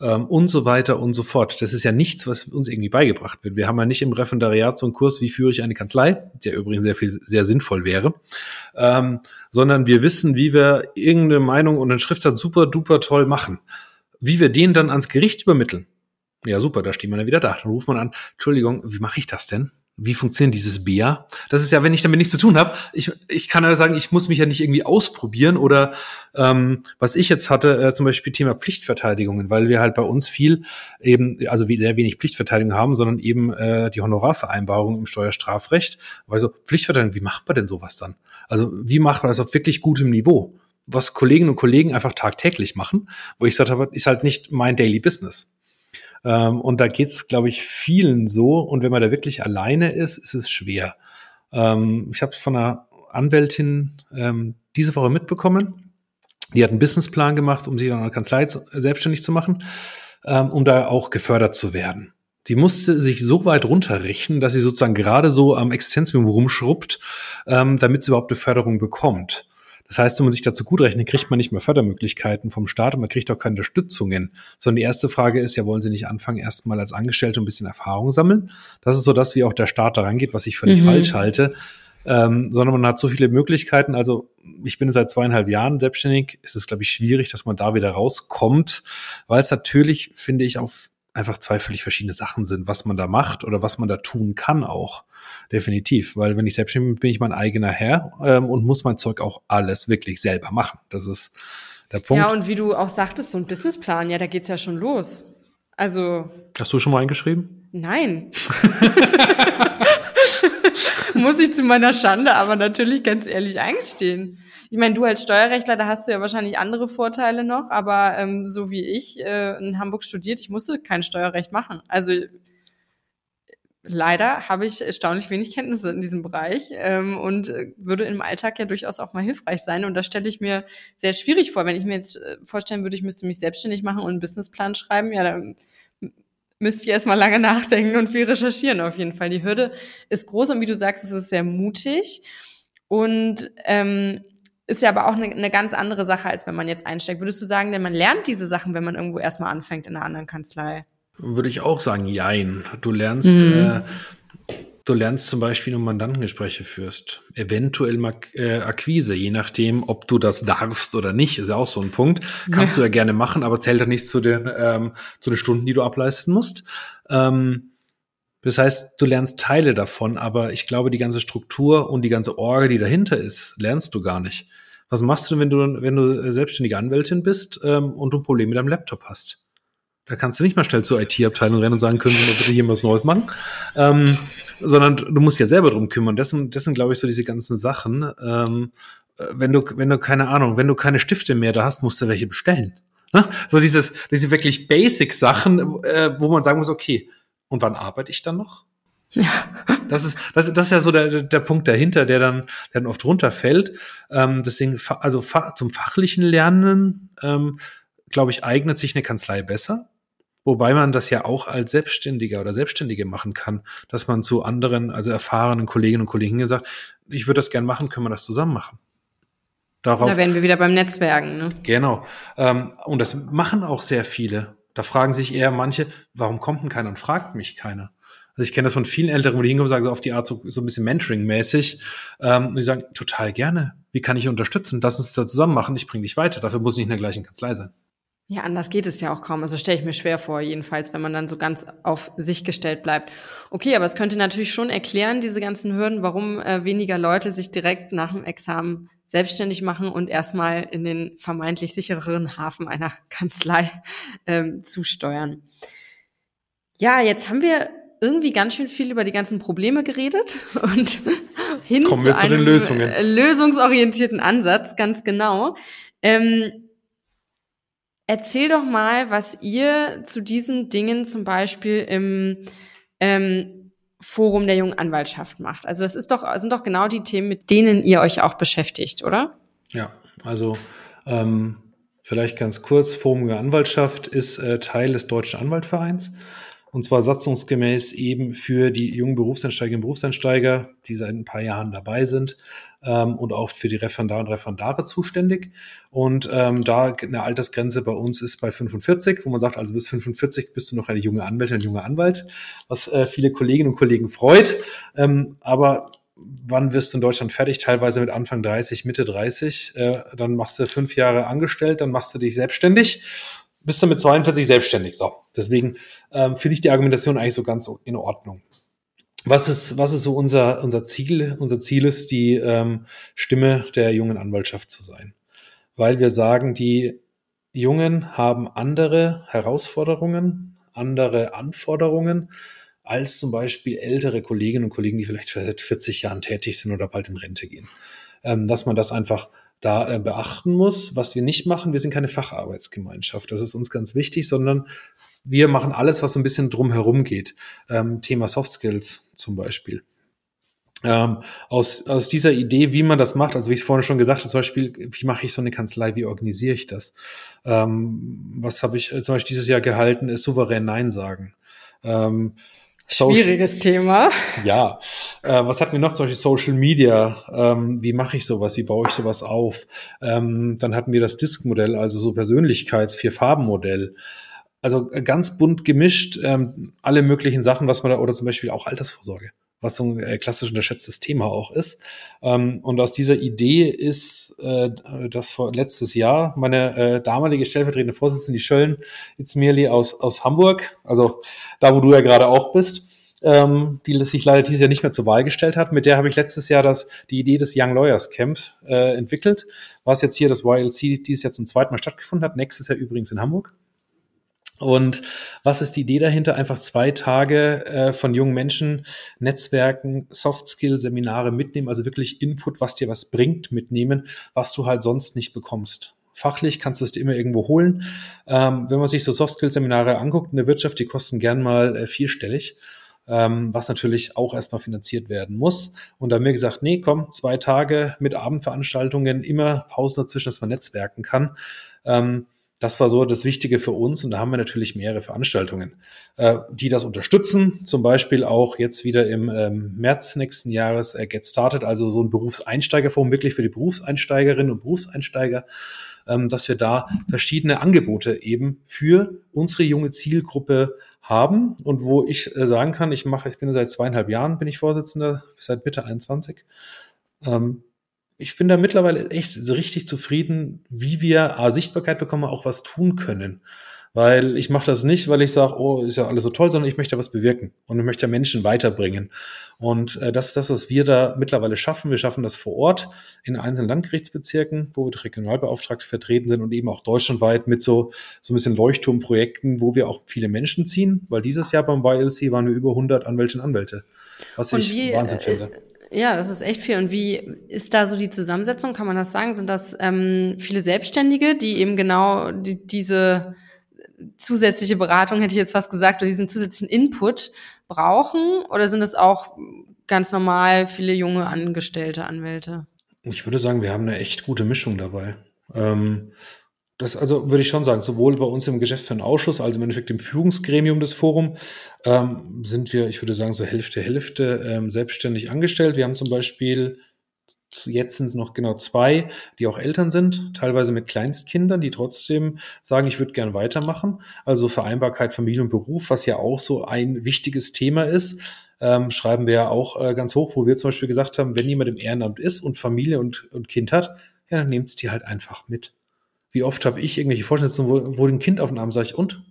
Ähm, und so weiter und so fort. Das ist ja nichts, was uns irgendwie beigebracht wird. Wir haben ja nicht im Referendariat so einen Kurs, wie führe ich eine Kanzlei, der übrigens sehr viel, sehr sinnvoll wäre, ähm, sondern wir wissen, wie wir irgendeine Meinung und einen Schriftsatz super duper toll machen. Wie wir den dann ans Gericht übermitteln. Ja, super, da stehen wir dann wieder da. Dann ruft man an, Entschuldigung, wie mache ich das denn? Wie funktioniert dieses BEA? Das ist ja, wenn ich damit nichts zu tun habe, ich, ich kann ja sagen, ich muss mich ja nicht irgendwie ausprobieren oder ähm, was ich jetzt hatte, äh, zum Beispiel Thema Pflichtverteidigungen, weil wir halt bei uns viel eben, also wie sehr wenig Pflichtverteidigung haben, sondern eben äh, die Honorarvereinbarung im Steuerstrafrecht. Weil so Pflichtverteidigung, wie macht man denn sowas dann? Also wie macht man das auf wirklich gutem Niveau? Was Kolleginnen und Kollegen einfach tagtäglich machen, wo ich gesagt habe, ist halt nicht mein Daily Business. Ähm, und da geht's, glaube ich, vielen so. Und wenn man da wirklich alleine ist, ist es schwer. Ähm, ich habe es von einer Anwältin ähm, diese Woche mitbekommen. Die hat einen Businessplan gemacht, um sich dann an der Kanzlei selbstständig zu machen, ähm, um da auch gefördert zu werden. Die musste sich so weit runterrechnen, dass sie sozusagen gerade so am Existenzminimum rumschrubbt, ähm, damit sie überhaupt eine Förderung bekommt. Das heißt, wenn man sich dazu gut rechnet, kriegt man nicht mehr Fördermöglichkeiten vom Staat und man kriegt auch keine Unterstützungen. Sondern die erste Frage ist ja, wollen Sie nicht anfangen, erstmal als Angestellte ein bisschen Erfahrung sammeln? Das ist so das, wie auch der Staat da rangeht, was ich völlig mhm. falsch halte. Ähm, sondern man hat so viele Möglichkeiten. Also ich bin seit zweieinhalb Jahren selbstständig. Es ist, glaube ich, schwierig, dass man da wieder rauskommt, weil es natürlich, finde ich, auf einfach zwei völlig verschiedene Sachen sind, was man da macht oder was man da tun kann auch. Definitiv, weil wenn ich selbstständig bin, bin ich mein eigener Herr ähm, und muss mein Zeug auch alles wirklich selber machen. Das ist der Punkt. Ja, und wie du auch sagtest, so ein Businessplan, ja, da geht's ja schon los. Also. Hast du schon mal eingeschrieben? Nein. muss ich zu meiner Schande aber natürlich ganz ehrlich eingestehen. Ich meine, du als Steuerrechtler, da hast du ja wahrscheinlich andere Vorteile noch, aber ähm, so wie ich äh, in Hamburg studiert, ich musste kein Steuerrecht machen. Also leider habe ich erstaunlich wenig Kenntnisse in diesem Bereich ähm, und äh, würde im Alltag ja durchaus auch mal hilfreich sein. Und das stelle ich mir sehr schwierig vor. Wenn ich mir jetzt äh, vorstellen würde, ich müsste mich selbstständig machen und einen Businessplan schreiben, ja, dann müsste ich erstmal lange nachdenken und viel recherchieren auf jeden Fall. Die Hürde ist groß und wie du sagst, es ist sehr mutig und ähm, ist ja aber auch eine, eine ganz andere Sache, als wenn man jetzt einsteckt. Würdest du sagen, denn man lernt diese Sachen, wenn man irgendwo erstmal anfängt in einer anderen Kanzlei? Würde ich auch sagen, jein. Du lernst mhm. äh, Du lernst zum Beispiel, um Mandantengespräche führst, eventuell äh, Akquise, je nachdem, ob du das darfst oder nicht, ist ja auch so ein Punkt. Kannst ja. du ja gerne machen, aber zählt ja nicht zu den, ähm, zu den Stunden, die du ableisten musst. Ähm, das heißt, du lernst Teile davon, aber ich glaube, die ganze Struktur und die ganze Orgel, die dahinter ist, lernst du gar nicht. Was machst du, wenn du, wenn du selbstständige Anwältin bist ähm, und du ein Problem mit deinem Laptop hast? Da kannst du nicht mal schnell zur IT-Abteilung rennen und sagen, können Sie mir bitte hier was Neues machen? Ähm, sondern du musst ja selber drum kümmern. Das sind, das sind glaube ich, so diese ganzen Sachen. Ähm, wenn du, wenn du keine Ahnung, wenn du keine Stifte mehr da hast, musst du welche bestellen. Ne? So dieses, diese wirklich Basic-Sachen, äh, wo man sagen muss, okay, und wann arbeite ich dann noch? Ja. Das ist, das, das ist ja so der, der Punkt dahinter, der dann, der dann oft runterfällt. Ähm, deswegen, also zum fachlichen Lernen, ähm, glaube ich, eignet sich eine Kanzlei besser. Wobei man das ja auch als Selbstständiger oder Selbstständige machen kann, dass man zu anderen, also erfahrenen Kolleginnen und Kollegen sagt, ich würde das gern machen, können wir das zusammen machen. Darauf, da werden wir wieder beim Netzwerken. Ne? Genau. Ähm, und das machen auch sehr viele. Da fragen sich eher manche, warum kommt denn keiner und fragt mich keiner? Also ich kenne das von vielen Älteren, wo die hinkommen und sagen so auf die Art so, so ein bisschen Mentoring-mäßig. Ähm, und die sagen, total gerne. Wie kann ich unterstützen? Lass uns da zusammen machen. Ich bringe dich weiter. Dafür muss ich nicht in der gleichen Kanzlei sein. Ja, anders geht es ja auch kaum. Also stelle ich mir schwer vor, jedenfalls, wenn man dann so ganz auf sich gestellt bleibt. Okay, aber es könnte natürlich schon erklären, diese ganzen Hürden, warum äh, weniger Leute sich direkt nach dem Examen selbstständig machen und erstmal in den vermeintlich sichereren Hafen einer Kanzlei ähm, zusteuern. Ja, jetzt haben wir irgendwie ganz schön viel über die ganzen Probleme geredet und hin Kommen zu, zu einem Lösungen. lösungsorientierten Ansatz, ganz genau. Ähm, Erzähl doch mal, was ihr zu diesen Dingen zum Beispiel im ähm, Forum der jungen Anwaltschaft macht. Also das ist doch, sind doch genau die Themen, mit denen ihr euch auch beschäftigt, oder? Ja, also ähm, vielleicht ganz kurz, Forum der Anwaltschaft ist äh, Teil des Deutschen Anwaltvereins und zwar satzungsgemäß eben für die jungen Berufseinsteigerinnen und Berufseinsteiger, die seit ein paar Jahren dabei sind ähm, und auch für die Referendare und Referendare zuständig. Und ähm, da eine Altersgrenze bei uns ist bei 45, wo man sagt, also bis 45 bist du noch eine junge Anwältin, ein junger Anwalt, was äh, viele Kolleginnen und Kollegen freut. Ähm, aber wann wirst du in Deutschland fertig? Teilweise mit Anfang 30, Mitte 30. Äh, dann machst du fünf Jahre angestellt, dann machst du dich selbstständig bist du mit 42 selbstständig. So, deswegen ähm, finde ich die Argumentation eigentlich so ganz in Ordnung. Was ist, was ist so unser, unser Ziel? Unser Ziel ist, die ähm, Stimme der jungen Anwaltschaft zu sein. Weil wir sagen, die Jungen haben andere Herausforderungen, andere Anforderungen als zum Beispiel ältere Kolleginnen und Kollegen, die vielleicht seit 40 Jahren tätig sind oder bald in Rente gehen. Ähm, dass man das einfach da äh, beachten muss. Was wir nicht machen, wir sind keine Facharbeitsgemeinschaft. Das ist uns ganz wichtig, sondern wir machen alles, was so ein bisschen drumherum geht. Ähm, Thema Soft Skills zum Beispiel. Ähm, aus, aus dieser Idee, wie man das macht, also wie ich vorhin schon gesagt habe, zum Beispiel, wie mache ich so eine Kanzlei, wie organisiere ich das? Ähm, was habe ich äh, zum Beispiel dieses Jahr gehalten, ist souverän Nein sagen. Ähm, Schwieriges Thema. Ja. Äh, was hatten wir noch? Zum Beispiel Social Media. Ähm, wie mache ich sowas? Wie baue ich sowas auf? Ähm, dann hatten wir das Disk-Modell, also so Persönlichkeits-Vier-Farben-Modell. Also ganz bunt gemischt, ähm, alle möglichen Sachen, was man da, oder zum Beispiel auch Altersvorsorge was so ein äh, klassisch unterschätztes Thema auch ist. Ähm, und aus dieser Idee ist äh, das vor letztes Jahr meine äh, damalige stellvertretende Vorsitzende, die Schöllen Itzmirli aus, aus Hamburg, also da, wo du ja gerade auch bist, ähm, die sich leider dieses Jahr nicht mehr zur Wahl gestellt hat. Mit der habe ich letztes Jahr das, die Idee des Young Lawyers Camp äh, entwickelt, was jetzt hier das YLC dieses Jahr zum zweiten Mal stattgefunden hat, nächstes Jahr übrigens in Hamburg. Und was ist die Idee dahinter? Einfach zwei Tage äh, von jungen Menschen Netzwerken, Soft-Skill-Seminare mitnehmen, also wirklich Input, was dir was bringt, mitnehmen, was du halt sonst nicht bekommst. Fachlich kannst du es dir immer irgendwo holen. Ähm, wenn man sich so Soft-Skill-Seminare anguckt in der Wirtschaft, die kosten gern mal äh, vierstellig, ähm, was natürlich auch erstmal finanziert werden muss. Und da haben wir gesagt, nee, komm, zwei Tage mit Abendveranstaltungen, immer Pausen dazwischen, dass man netzwerken kann. Ähm, das war so das Wichtige für uns und da haben wir natürlich mehrere Veranstaltungen, äh, die das unterstützen. Zum Beispiel auch jetzt wieder im ähm, März nächsten Jahres äh, Get Started, also so ein Berufseinsteigerforum wirklich für die Berufseinsteigerinnen und Berufseinsteiger, ähm, dass wir da verschiedene Angebote eben für unsere junge Zielgruppe haben und wo ich äh, sagen kann, ich mache, ich bin seit zweieinhalb Jahren bin ich Vorsitzender, seit Mitte 21. Ähm, ich bin da mittlerweile echt richtig zufrieden, wie wir A, Sichtbarkeit bekommen, auch was tun können. Weil ich mache das nicht, weil ich sage, oh, ist ja alles so toll, sondern ich möchte was bewirken und ich möchte Menschen weiterbringen. Und äh, das ist das, was wir da mittlerweile schaffen. Wir schaffen das vor Ort in einzelnen Landgerichtsbezirken, wo wir Regionalbeauftragte vertreten sind und eben auch deutschlandweit mit so, so ein bisschen Leuchtturmprojekten, wo wir auch viele Menschen ziehen, weil dieses Jahr beim YLC waren wir über 100 Anwälte und Anwälte, was ich wie, Wahnsinn äh, finde. Ja, das ist echt viel. Und wie ist da so die Zusammensetzung? Kann man das sagen? Sind das ähm, viele Selbstständige, die eben genau die, diese zusätzliche Beratung, hätte ich jetzt fast gesagt, oder diesen zusätzlichen Input brauchen? Oder sind es auch ganz normal viele junge Angestellte, Anwälte? Ich würde sagen, wir haben eine echt gute Mischung dabei. Ähm, das also würde ich schon sagen, sowohl bei uns im Geschäftsführenden Ausschuss, also im Endeffekt im Führungsgremium des Forums, ähm, sind wir, ich würde sagen, so Hälfte, Hälfte ähm, selbstständig angestellt. Wir haben zum Beispiel, jetzt sind es noch genau zwei, die auch Eltern sind, teilweise mit Kleinstkindern, die trotzdem sagen, ich würde gern weitermachen. Also Vereinbarkeit Familie und Beruf, was ja auch so ein wichtiges Thema ist. Ähm, schreiben wir ja auch äh, ganz hoch, wo wir zum Beispiel gesagt haben, wenn jemand im Ehrenamt ist und Familie und, und Kind hat, ja, dann nehmt es die halt einfach mit. Wie oft habe ich irgendwelche Vorstellungen, wo, wo ein Kind auf den Arm sage ich, und?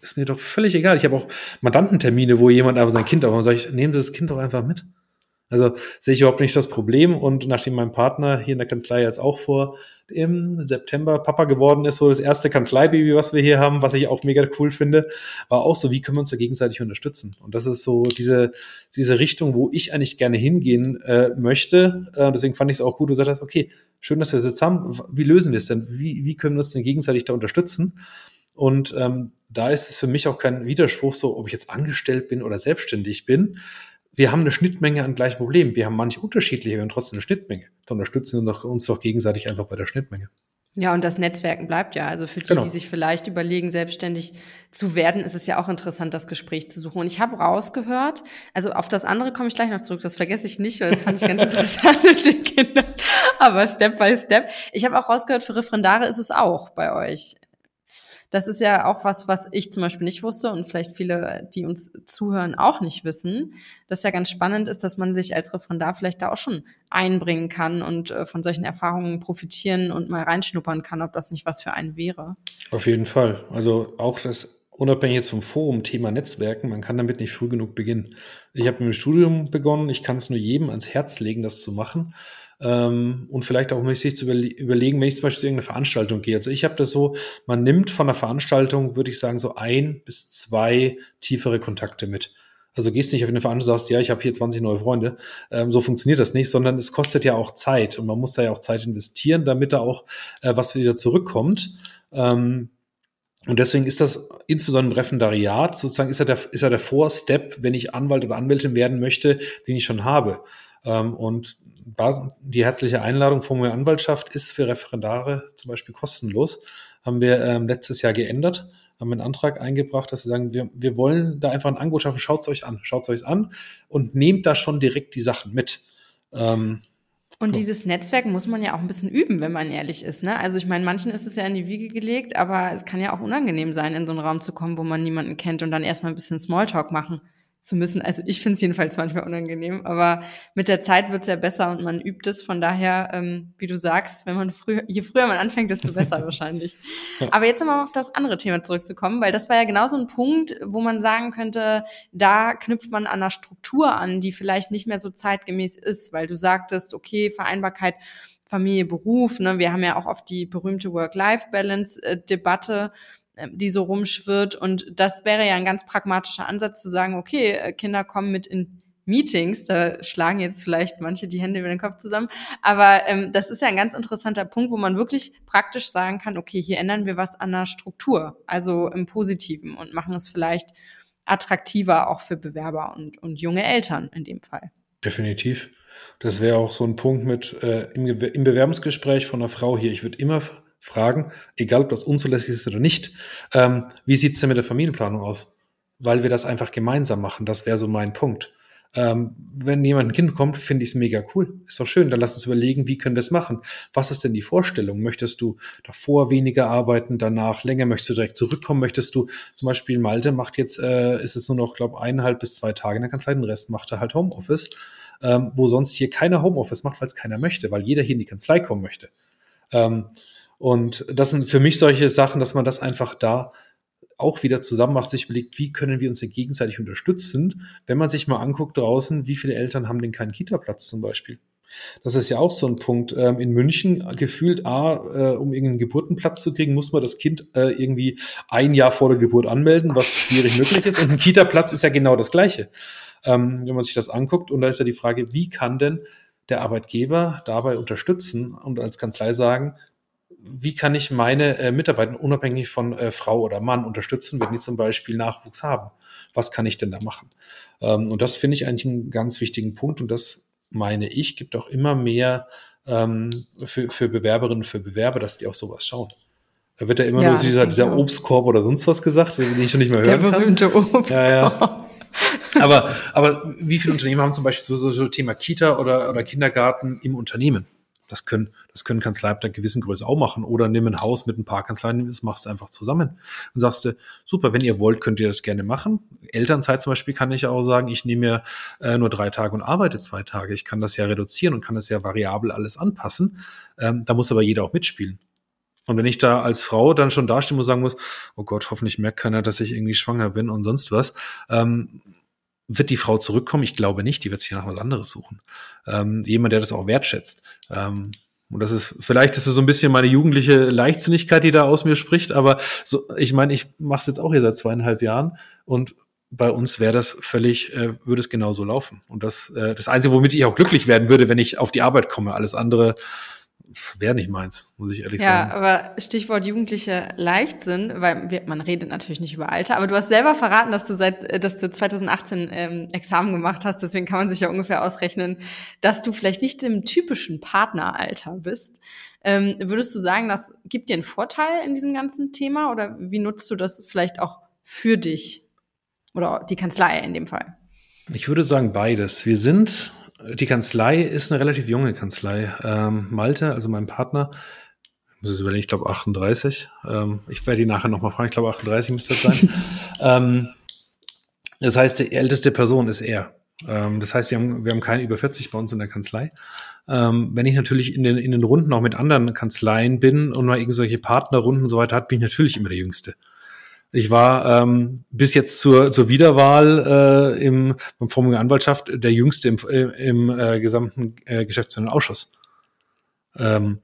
Ist mir doch völlig egal. Ich habe auch Mandantentermine, wo jemand einfach sein Kind auf und sage ich, nehme das Kind doch einfach mit. Also sehe ich überhaupt nicht das Problem. Und nachdem mein Partner hier in der Kanzlei jetzt auch vor im September Papa geworden ist, so das erste Kanzleibaby, was wir hier haben, was ich auch mega cool finde, war auch so, wie können wir uns da gegenseitig unterstützen? Und das ist so diese, diese Richtung, wo ich eigentlich gerne hingehen äh, möchte. Äh, deswegen fand ich es auch gut, du sagst, okay, schön, dass wir das jetzt haben. Wie lösen wir es denn? Wie, wie können wir uns denn gegenseitig da unterstützen? Und ähm, da ist es für mich auch kein Widerspruch, so ob ich jetzt angestellt bin oder selbstständig bin, wir haben eine Schnittmenge an gleichen Problemen. Wir haben manche unterschiedliche, wir haben trotzdem eine Schnittmenge. Da unterstützen wir uns doch gegenseitig einfach bei der Schnittmenge. Ja, und das Netzwerken bleibt ja. Also für die, genau. die sich vielleicht überlegen, selbstständig zu werden, ist es ja auch interessant, das Gespräch zu suchen. Und ich habe rausgehört, also auf das andere komme ich gleich noch zurück, das vergesse ich nicht, weil das fand ich ganz interessant mit den Kindern. Aber Step by Step. Ich habe auch rausgehört, für Referendare ist es auch bei euch. Das ist ja auch was, was ich zum Beispiel nicht wusste und vielleicht viele, die uns zuhören, auch nicht wissen. Das ja ganz spannend ist, dass man sich als Referendar vielleicht da auch schon einbringen kann und äh, von solchen Erfahrungen profitieren und mal reinschnuppern kann, ob das nicht was für einen wäre. Auf jeden Fall. Also auch das unabhängig jetzt vom Forum Thema Netzwerken, man kann damit nicht früh genug beginnen. Ich habe mit dem Studium begonnen, ich kann es nur jedem ans Herz legen, das zu machen. Ähm, und vielleicht auch sich zu überle überlegen, wenn ich zum Beispiel zu irgendeiner Veranstaltung gehe. Also ich habe das so, man nimmt von der Veranstaltung, würde ich sagen, so ein bis zwei tiefere Kontakte mit. Also gehst nicht auf eine Veranstaltung und sagst, ja, ich habe hier 20 neue Freunde. Ähm, so funktioniert das nicht, sondern es kostet ja auch Zeit und man muss da ja auch Zeit investieren, damit da auch äh, was wieder zurückkommt. Ähm, und deswegen ist das insbesondere im Referendariat sozusagen ist ja der, ist ja der Vorstep, wenn ich Anwalt oder Anwältin werden möchte, den ich schon habe. Ähm, und die herzliche Einladung von der Anwaltschaft ist für Referendare zum Beispiel kostenlos. Haben wir ähm, letztes Jahr geändert. haben einen Antrag eingebracht, dass sie sagen, wir, wir wollen da einfach ein Angebot schaffen, schaut es euch an, schaut es euch an und nehmt da schon direkt die Sachen mit. Ähm, und dieses Netzwerk muss man ja auch ein bisschen üben, wenn man ehrlich ist. Ne? Also ich meine, manchen ist es ja in die Wiege gelegt, aber es kann ja auch unangenehm sein, in so einen Raum zu kommen, wo man niemanden kennt und dann erstmal ein bisschen Smalltalk machen zu müssen. Also ich finde es jedenfalls manchmal unangenehm, aber mit der Zeit wird es ja besser und man übt es. Von daher, ähm, wie du sagst, wenn man früher, je früher man anfängt, desto besser wahrscheinlich. Aber jetzt nochmal auf das andere Thema zurückzukommen, weil das war ja genau so ein Punkt, wo man sagen könnte, da knüpft man an einer Struktur an, die vielleicht nicht mehr so zeitgemäß ist, weil du sagtest, okay, Vereinbarkeit Familie, Beruf. Ne? Wir haben ja auch oft die berühmte Work-Life-Balance-Debatte. Ähm, die so rumschwirrt. Und das wäre ja ein ganz pragmatischer Ansatz zu sagen, okay, äh, Kinder kommen mit in Meetings, da schlagen jetzt vielleicht manche die Hände über den Kopf zusammen, aber ähm, das ist ja ein ganz interessanter Punkt, wo man wirklich praktisch sagen kann, okay, hier ändern wir was an der Struktur, also im Positiven und machen es vielleicht attraktiver auch für Bewerber und, und junge Eltern in dem Fall. Definitiv. Das wäre auch so ein Punkt mit äh, im, im Bewerbungsgespräch von einer Frau hier. Ich würde immer fragen, egal ob das unzulässig ist oder nicht, ähm, wie sieht's denn mit der Familienplanung aus? Weil wir das einfach gemeinsam machen. Das wäre so mein Punkt. Ähm, wenn jemand ein Kind bekommt, finde ich es mega cool. Ist doch schön. Dann lass uns überlegen, wie können wir es machen? Was ist denn die Vorstellung? Möchtest du davor weniger arbeiten, danach länger? Möchtest du direkt zurückkommen? Möchtest du zum Beispiel Malte macht jetzt, äh, ist es nur noch, glaube eineinhalb bis zwei Tage in der Kanzlei, den Rest macht er halt Homeoffice, ähm, wo sonst hier keiner Homeoffice macht, weil es keiner möchte, weil jeder hier in die Kanzlei kommen möchte. Ähm, und das sind für mich solche Sachen, dass man das einfach da auch wieder zusammen macht, sich überlegt, wie können wir uns denn gegenseitig unterstützen, wenn man sich mal anguckt draußen, wie viele Eltern haben denn keinen Kita-Platz zum Beispiel. Das ist ja auch so ein Punkt. Ähm, in München gefühlt, A, äh, um irgendeinen Geburtenplatz zu kriegen, muss man das Kind äh, irgendwie ein Jahr vor der Geburt anmelden, was schwierig möglich ist. Und ein Kita-Platz ist ja genau das Gleiche, ähm, wenn man sich das anguckt. Und da ist ja die Frage, wie kann denn der Arbeitgeber dabei unterstützen und als Kanzlei sagen, wie kann ich meine äh, Mitarbeiter unabhängig von äh, Frau oder Mann unterstützen, wenn die zum Beispiel Nachwuchs haben? Was kann ich denn da machen? Ähm, und das finde ich eigentlich einen ganz wichtigen Punkt und das meine ich, gibt auch immer mehr ähm, für, für Bewerberinnen und für Bewerber, dass die auf sowas schauen. Da wird ja immer ja, nur dieser, dieser Obstkorb oder sonst was gesagt, den ich schon nicht mehr hören Der berühmte kann. Obstkorb. Ja, ja. Aber, aber wie viele Unternehmen haben zum Beispiel so, so, so Thema Kita oder, oder Kindergarten im Unternehmen? Das können, das können Kanzleien ab einer gewissen Größe auch machen. Oder nimm ein Haus mit ein paar Kanzleien, das machst du einfach zusammen. Und sagst du, super, wenn ihr wollt, könnt ihr das gerne machen. Elternzeit zum Beispiel kann ich auch sagen, ich nehme mir äh, nur drei Tage und arbeite zwei Tage. Ich kann das ja reduzieren und kann das ja variabel alles anpassen. Ähm, da muss aber jeder auch mitspielen. Und wenn ich da als Frau dann schon dastehen muss, sagen muss, oh Gott, hoffentlich merkt keiner, dass ich irgendwie schwanger bin und sonst was, ähm, wird die Frau zurückkommen? Ich glaube nicht, die wird sich nach was anderes suchen. Ähm, jemand, der das auch wertschätzt. Ähm, und das ist, vielleicht ist es so ein bisschen meine jugendliche Leichtsinnigkeit, die da aus mir spricht, aber so, ich meine, ich mache es jetzt auch hier seit zweieinhalb Jahren und bei uns wäre das völlig, äh, würde es genauso laufen. Und das, äh, das Einzige, womit ich auch glücklich werden würde, wenn ich auf die Arbeit komme. Alles andere wäre nicht meins, muss ich ehrlich ja, sagen. Ja, aber Stichwort Jugendliche Leichtsinn, weil wir, man redet natürlich nicht über Alter, aber du hast selber verraten, dass du seit, dass du 2018 ähm, Examen gemacht hast, deswegen kann man sich ja ungefähr ausrechnen, dass du vielleicht nicht im typischen Partneralter bist. Ähm, würdest du sagen, das gibt dir einen Vorteil in diesem ganzen Thema oder wie nutzt du das vielleicht auch für dich oder die Kanzlei in dem Fall? Ich würde sagen beides. Wir sind die Kanzlei ist eine relativ junge Kanzlei. Ähm, Malte, also mein Partner, ich muss es überlegen, ich glaube 38. Ähm, ich werde ihn nachher nochmal fragen, ich glaube 38 müsste das sein. ähm, das heißt, die älteste Person ist er. Ähm, das heißt, wir haben, wir haben keine über 40 bei uns in der Kanzlei. Ähm, wenn ich natürlich in den, in den Runden auch mit anderen Kanzleien bin und mal irgendwelche Partnerrunden und so weiter hat, bin ich natürlich immer der Jüngste. Ich war ähm, bis jetzt zur, zur Wiederwahl äh, im beim Formung Anwaltschaft der jüngste im, äh, im äh, gesamten äh, geschäftsführenden Ausschuss. Ähm,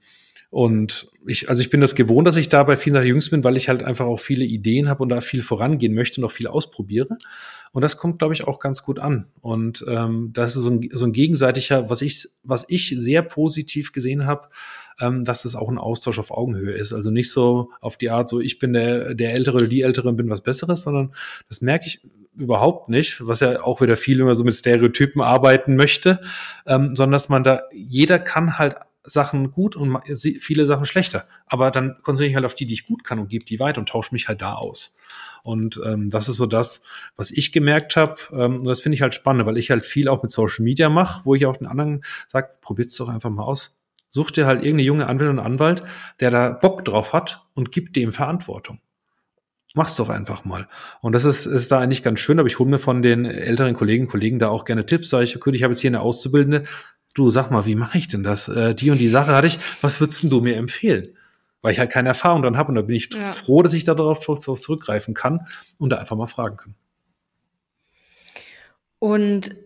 und ich, also ich bin das gewohnt, dass ich da bei vielen Sachen jüngst bin, weil ich halt einfach auch viele Ideen habe und da viel vorangehen möchte und auch viel ausprobiere. Und das kommt, glaube ich, auch ganz gut an. Und ähm, das ist so ein, so ein gegenseitiger, was ich, was ich sehr positiv gesehen habe, ähm, dass es auch ein Austausch auf Augenhöhe ist. Also nicht so auf die Art, so ich bin der, der Ältere oder die Ältere und bin was Besseres, sondern das merke ich überhaupt nicht, was ja auch wieder viel immer so mit Stereotypen arbeiten möchte, ähm, sondern dass man da, jeder kann halt Sachen gut und viele Sachen schlechter. Aber dann konzentriere ich halt auf die, die ich gut kann und gebe die weiter und tausche mich halt da aus. Und ähm, das ist so das, was ich gemerkt habe. Ähm, und das finde ich halt spannend, weil ich halt viel auch mit Social Media mache, wo ich auch den anderen sage, probiert's doch einfach mal aus. Such dir halt irgendeine junge Anwältin und Anwalt, der da Bock drauf hat und gib dem Verantwortung. Mach's doch einfach mal. Und das ist, ist da eigentlich ganz schön, aber ich hole mir von den älteren Kollegen Kollegen da auch gerne Tipps. Sag ich, okay, ich habe jetzt hier eine Auszubildende. Du, sag mal, wie mache ich denn das? Äh, die und die Sache hatte ich. Was würdest du mir empfehlen? weil ich halt keine Erfahrung dran habe. Und da bin ich ja. froh, dass ich darauf zurückgreifen kann und da einfach mal fragen kann. Und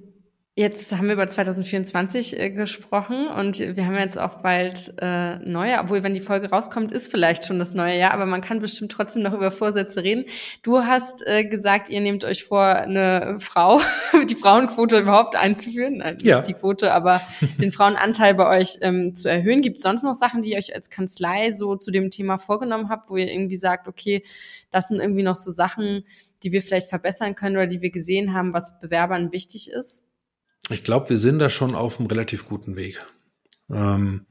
Jetzt haben wir über 2024 äh, gesprochen und wir haben jetzt auch bald äh, neue, obwohl wenn die Folge rauskommt, ist vielleicht schon das neue Jahr, aber man kann bestimmt trotzdem noch über Vorsätze reden. Du hast äh, gesagt, ihr nehmt euch vor, eine Frau, die Frauenquote überhaupt einzuführen, Nein, ja. nicht die Quote, aber den Frauenanteil bei euch ähm, zu erhöhen. Gibt es sonst noch Sachen, die ihr euch als Kanzlei so zu dem Thema vorgenommen habt, wo ihr irgendwie sagt, okay, das sind irgendwie noch so Sachen, die wir vielleicht verbessern können oder die wir gesehen haben, was Bewerbern wichtig ist? Ich glaube, wir sind da schon auf einem relativ guten Weg. Ähm,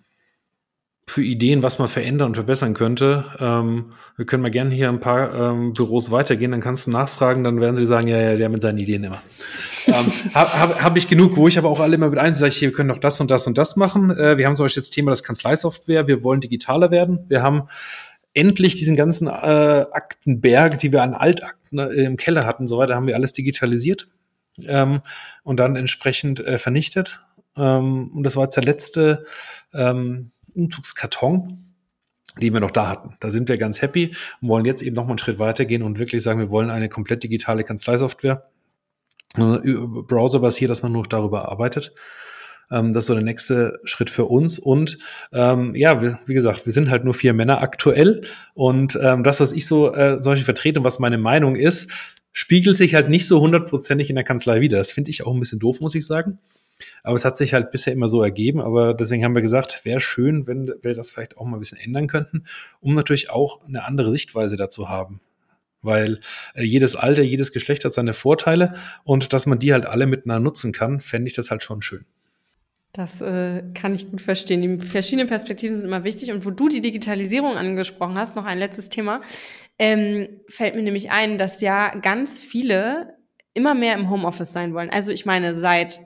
für Ideen, was man verändern und verbessern könnte. Ähm, wir können mal gerne hier ein paar ähm, Büros weitergehen, dann kannst du nachfragen, dann werden sie sagen, ja, ja, der mit seinen Ideen immer. ähm, Habe hab, hab ich genug, wo ich aber auch alle immer mit ein, sage ich, wir können doch das und das und das machen. Äh, wir haben zum Beispiel das Thema das Kanzleisoftware, wir wollen digitaler werden. Wir haben endlich diesen ganzen äh, Aktenberg, die wir an Altakten äh, im Keller hatten, so weiter, haben wir alles digitalisiert ähm, und dann entsprechend äh, vernichtet. Ähm, und das war jetzt der letzte ähm, Umzugskarton, die wir noch da hatten. Da sind wir ganz happy und wollen jetzt eben noch mal einen Schritt weitergehen und wirklich sagen, wir wollen eine komplett digitale Kanzleisoftware, äh, browserbasiert, dass man nur darüber arbeitet. Ähm, das ist so der nächste Schritt für uns. Und ähm, ja, wie, wie gesagt, wir sind halt nur vier Männer aktuell. Und ähm, das, was ich so äh, solche vertrete und was meine Meinung ist, spiegelt sich halt nicht so hundertprozentig in der Kanzlei wieder. Das finde ich auch ein bisschen doof, muss ich sagen. Aber es hat sich halt bisher immer so ergeben. Aber deswegen haben wir gesagt, wäre schön, wenn wir das vielleicht auch mal ein bisschen ändern könnten, um natürlich auch eine andere Sichtweise dazu haben. Weil äh, jedes Alter, jedes Geschlecht hat seine Vorteile und dass man die halt alle miteinander nutzen kann, fände ich das halt schon schön. Das äh, kann ich gut verstehen. Die verschiedenen Perspektiven sind immer wichtig. Und wo du die Digitalisierung angesprochen hast, noch ein letztes Thema ähm, fällt mir nämlich ein, dass ja ganz viele immer mehr im Homeoffice sein wollen. Also ich meine, seit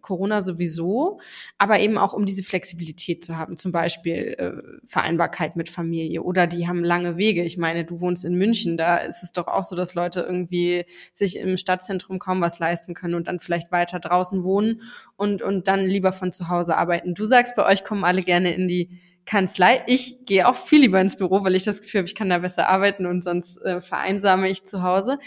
Corona sowieso, aber eben auch um diese Flexibilität zu haben, zum Beispiel äh, Vereinbarkeit mit Familie oder die haben lange Wege. Ich meine, du wohnst in München, da ist es doch auch so, dass Leute irgendwie sich im Stadtzentrum kaum was leisten können und dann vielleicht weiter draußen wohnen und, und dann lieber von zu Hause arbeiten. Du sagst, bei euch kommen alle gerne in die Kanzlei. Ich gehe auch viel lieber ins Büro, weil ich das Gefühl habe, ich kann da besser arbeiten und sonst äh, vereinsame ich zu Hause.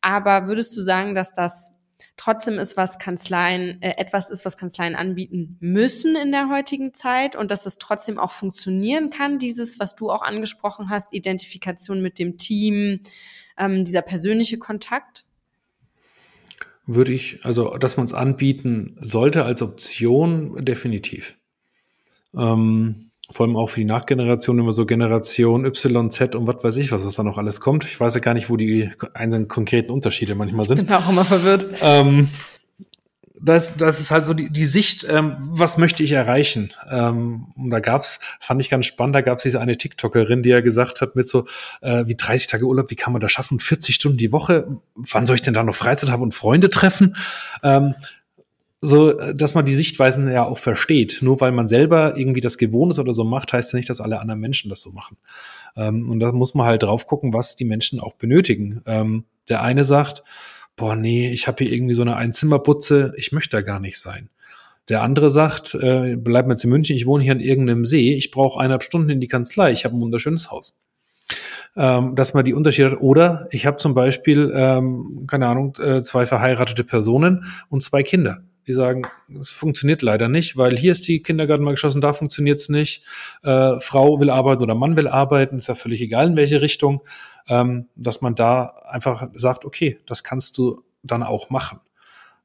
Aber würdest du sagen, dass das trotzdem ist, was Kanzleien, äh, etwas ist, was Kanzleien anbieten müssen in der heutigen Zeit und dass es trotzdem auch funktionieren kann, dieses, was du auch angesprochen hast, Identifikation mit dem Team, ähm, dieser persönliche Kontakt? Würde ich, also dass man es anbieten sollte als Option, definitiv. Ähm, vor allem auch für die Nachgeneration immer so Generation Y, Z und was weiß ich was, was da noch alles kommt. Ich weiß ja gar nicht, wo die einzelnen konkreten Unterschiede manchmal sind. Bin auch immer verwirrt. Ähm, das, das ist halt so die, die Sicht, ähm, was möchte ich erreichen? Ähm, und da gab's, fand ich ganz spannend, da gab's diese eine TikTokerin, die ja gesagt hat, mit so äh, wie 30 Tage Urlaub, wie kann man das schaffen? 40 Stunden die Woche, wann soll ich denn da noch Freizeit haben und Freunde treffen? Ähm, so, dass man die Sichtweisen ja auch versteht. Nur weil man selber irgendwie das gewohnt ist oder so macht, heißt ja nicht, dass alle anderen Menschen das so machen. Ähm, und da muss man halt drauf gucken, was die Menschen auch benötigen. Ähm, der eine sagt, boah, nee, ich habe hier irgendwie so eine Einzimmerputze, ich möchte da gar nicht sein. Der andere sagt, äh, bleib mir jetzt in München, ich wohne hier an irgendeinem See, ich brauche eineinhalb Stunden in die Kanzlei, ich habe ein wunderschönes Haus. Ähm, dass man die Unterschiede hat. Oder ich habe zum Beispiel, ähm, keine Ahnung, äh, zwei verheiratete Personen und zwei Kinder die sagen, es funktioniert leider nicht, weil hier ist die Kindergarten mal geschlossen, da funktioniert es nicht. Äh, Frau will arbeiten oder Mann will arbeiten, ist ja völlig egal in welche Richtung, ähm, dass man da einfach sagt, okay, das kannst du dann auch machen.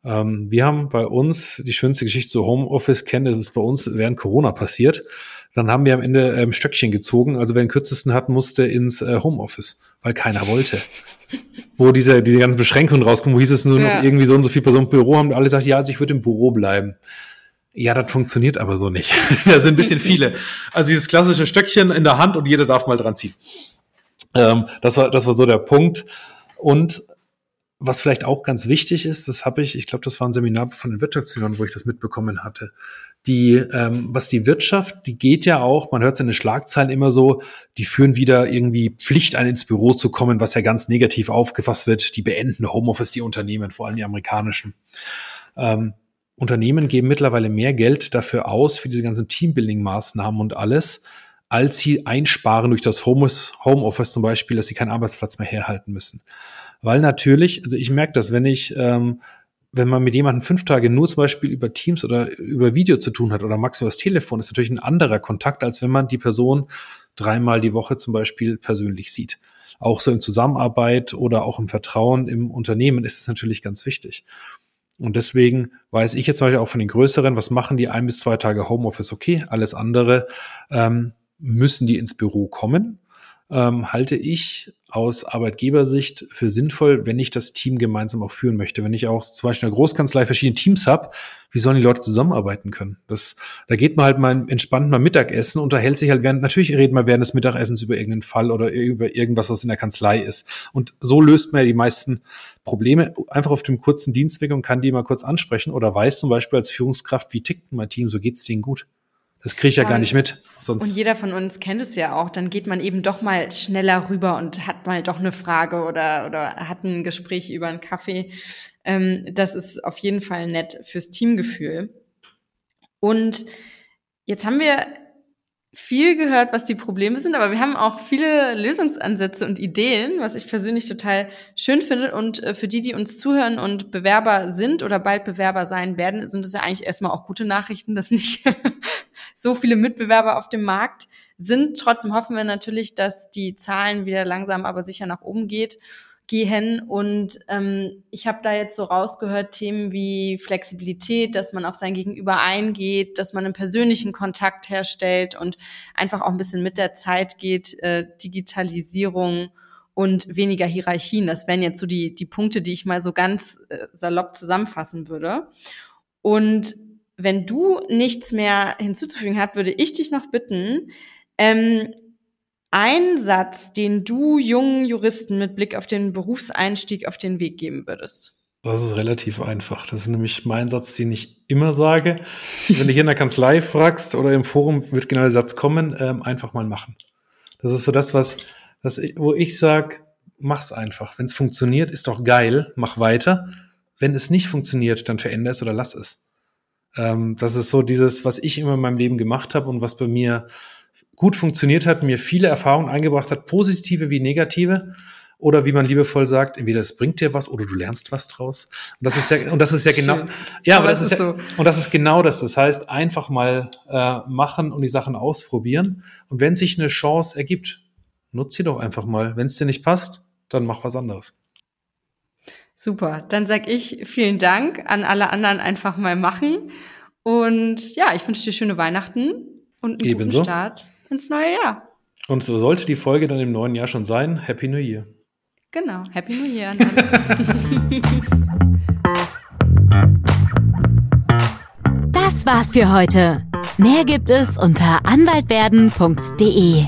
Ähm, wir haben bei uns die schönste Geschichte zu Homeoffice kennen, das ist bei uns während Corona passiert. Dann haben wir am Ende ähm, Stöckchen gezogen. Also wer den kürzesten hat, musste ins äh, Homeoffice, weil keiner wollte wo diese, diese ganzen Beschränkungen rauskommen, wo hieß es nur ja. noch irgendwie so und so viel Personen im Büro haben, alle gesagt, ja, also ich würde im Büro bleiben. Ja, das funktioniert aber so nicht. da sind ein bisschen viele. Also dieses klassische Stöckchen in der Hand und jeder darf mal dran ziehen. Ähm, das war, das war so der Punkt. Und was vielleicht auch ganz wichtig ist, das habe ich, ich glaube, das war ein Seminar von den Wirtschaftsführern, wo ich das mitbekommen hatte. Die, ähm, was die Wirtschaft, die geht ja auch, man hört es in den Schlagzeilen immer so, die führen wieder irgendwie Pflicht ein, ins Büro zu kommen, was ja ganz negativ aufgefasst wird. Die beenden Homeoffice, die Unternehmen, vor allem die amerikanischen. Ähm, Unternehmen geben mittlerweile mehr Geld dafür aus, für diese ganzen Teambuilding-Maßnahmen und alles, als sie einsparen durch das Homeoffice zum Beispiel, dass sie keinen Arbeitsplatz mehr herhalten müssen. Weil natürlich, also ich merke das, wenn ich, ähm, wenn man mit jemandem fünf Tage nur zum Beispiel über Teams oder über Video zu tun hat oder maximal das Telefon, ist natürlich ein anderer Kontakt, als wenn man die Person dreimal die Woche zum Beispiel persönlich sieht. Auch so in Zusammenarbeit oder auch im Vertrauen im Unternehmen ist es natürlich ganz wichtig. Und deswegen weiß ich jetzt zum Beispiel auch von den größeren, was machen die ein bis zwei Tage Homeoffice okay, alles andere ähm, müssen die ins Büro kommen ähm, halte ich aus Arbeitgebersicht für sinnvoll, wenn ich das Team gemeinsam auch führen möchte. Wenn ich auch zum Beispiel in der Großkanzlei verschiedene Teams habe, wie sollen die Leute zusammenarbeiten können? Das, da geht man halt mal entspannt mal Mittagessen, unterhält sich halt während, natürlich reden wir während des Mittagessens über irgendeinen Fall oder über irgendwas, was in der Kanzlei ist. Und so löst man ja die meisten Probleme einfach auf dem kurzen Dienstweg und kann die mal kurz ansprechen oder weiß zum Beispiel als Führungskraft, wie tickt mein Team, so geht's denen gut. Das kriege ich ja gar nicht mit. Sonst. Und jeder von uns kennt es ja auch. Dann geht man eben doch mal schneller rüber und hat mal doch eine Frage oder, oder hat ein Gespräch über einen Kaffee. Ähm, das ist auf jeden Fall nett fürs Teamgefühl. Und jetzt haben wir viel gehört, was die Probleme sind, aber wir haben auch viele Lösungsansätze und Ideen, was ich persönlich total schön finde. Und äh, für die, die uns zuhören und Bewerber sind oder bald Bewerber sein werden, sind es ja eigentlich erstmal auch gute Nachrichten, dass nicht so viele Mitbewerber auf dem Markt sind. Trotzdem hoffen wir natürlich, dass die Zahlen wieder langsam aber sicher nach oben geht gehen. Und ähm, ich habe da jetzt so rausgehört, Themen wie Flexibilität, dass man auf sein Gegenüber eingeht, dass man einen persönlichen Kontakt herstellt und einfach auch ein bisschen mit der Zeit geht, äh, Digitalisierung und weniger Hierarchien. Das wären jetzt so die, die Punkte, die ich mal so ganz äh, salopp zusammenfassen würde. Und wenn du nichts mehr hinzuzufügen hast, würde ich dich noch bitten, ähm, ein Satz, den du jungen Juristen mit Blick auf den Berufseinstieg auf den Weg geben würdest? Das ist relativ einfach. Das ist nämlich mein Satz, den ich immer sage. Wenn du hier in der Kanzlei fragst oder im Forum wird genau der Satz kommen, ähm, einfach mal machen. Das ist so das, was, das, wo ich sage, mach's einfach. Wenn es funktioniert, ist doch geil, mach weiter. Wenn es nicht funktioniert, dann veränder es oder lass es. Ähm, das ist so dieses, was ich immer in meinem Leben gemacht habe und was bei mir gut funktioniert hat, mir viele Erfahrungen eingebracht hat, positive wie negative. Oder wie man liebevoll sagt, entweder es bringt dir was oder du lernst was draus. Und das ist ja, und das ist ja genau, ja, aber, aber das ist, ja, so. und das ist genau das. Das heißt, einfach mal äh, machen und die Sachen ausprobieren. Und wenn sich eine Chance ergibt, nutz sie doch einfach mal. Wenn es dir nicht passt, dann mach was anderes. Super. Dann sag ich vielen Dank an alle anderen einfach mal machen. Und ja, ich wünsche dir schöne Weihnachten und einen Ebenso. guten Start ins neue Jahr. Und so sollte die Folge dann im neuen Jahr schon sein. Happy New Year. Genau, Happy New Year. das war's für heute. Mehr gibt es unter anwaltwerden.de.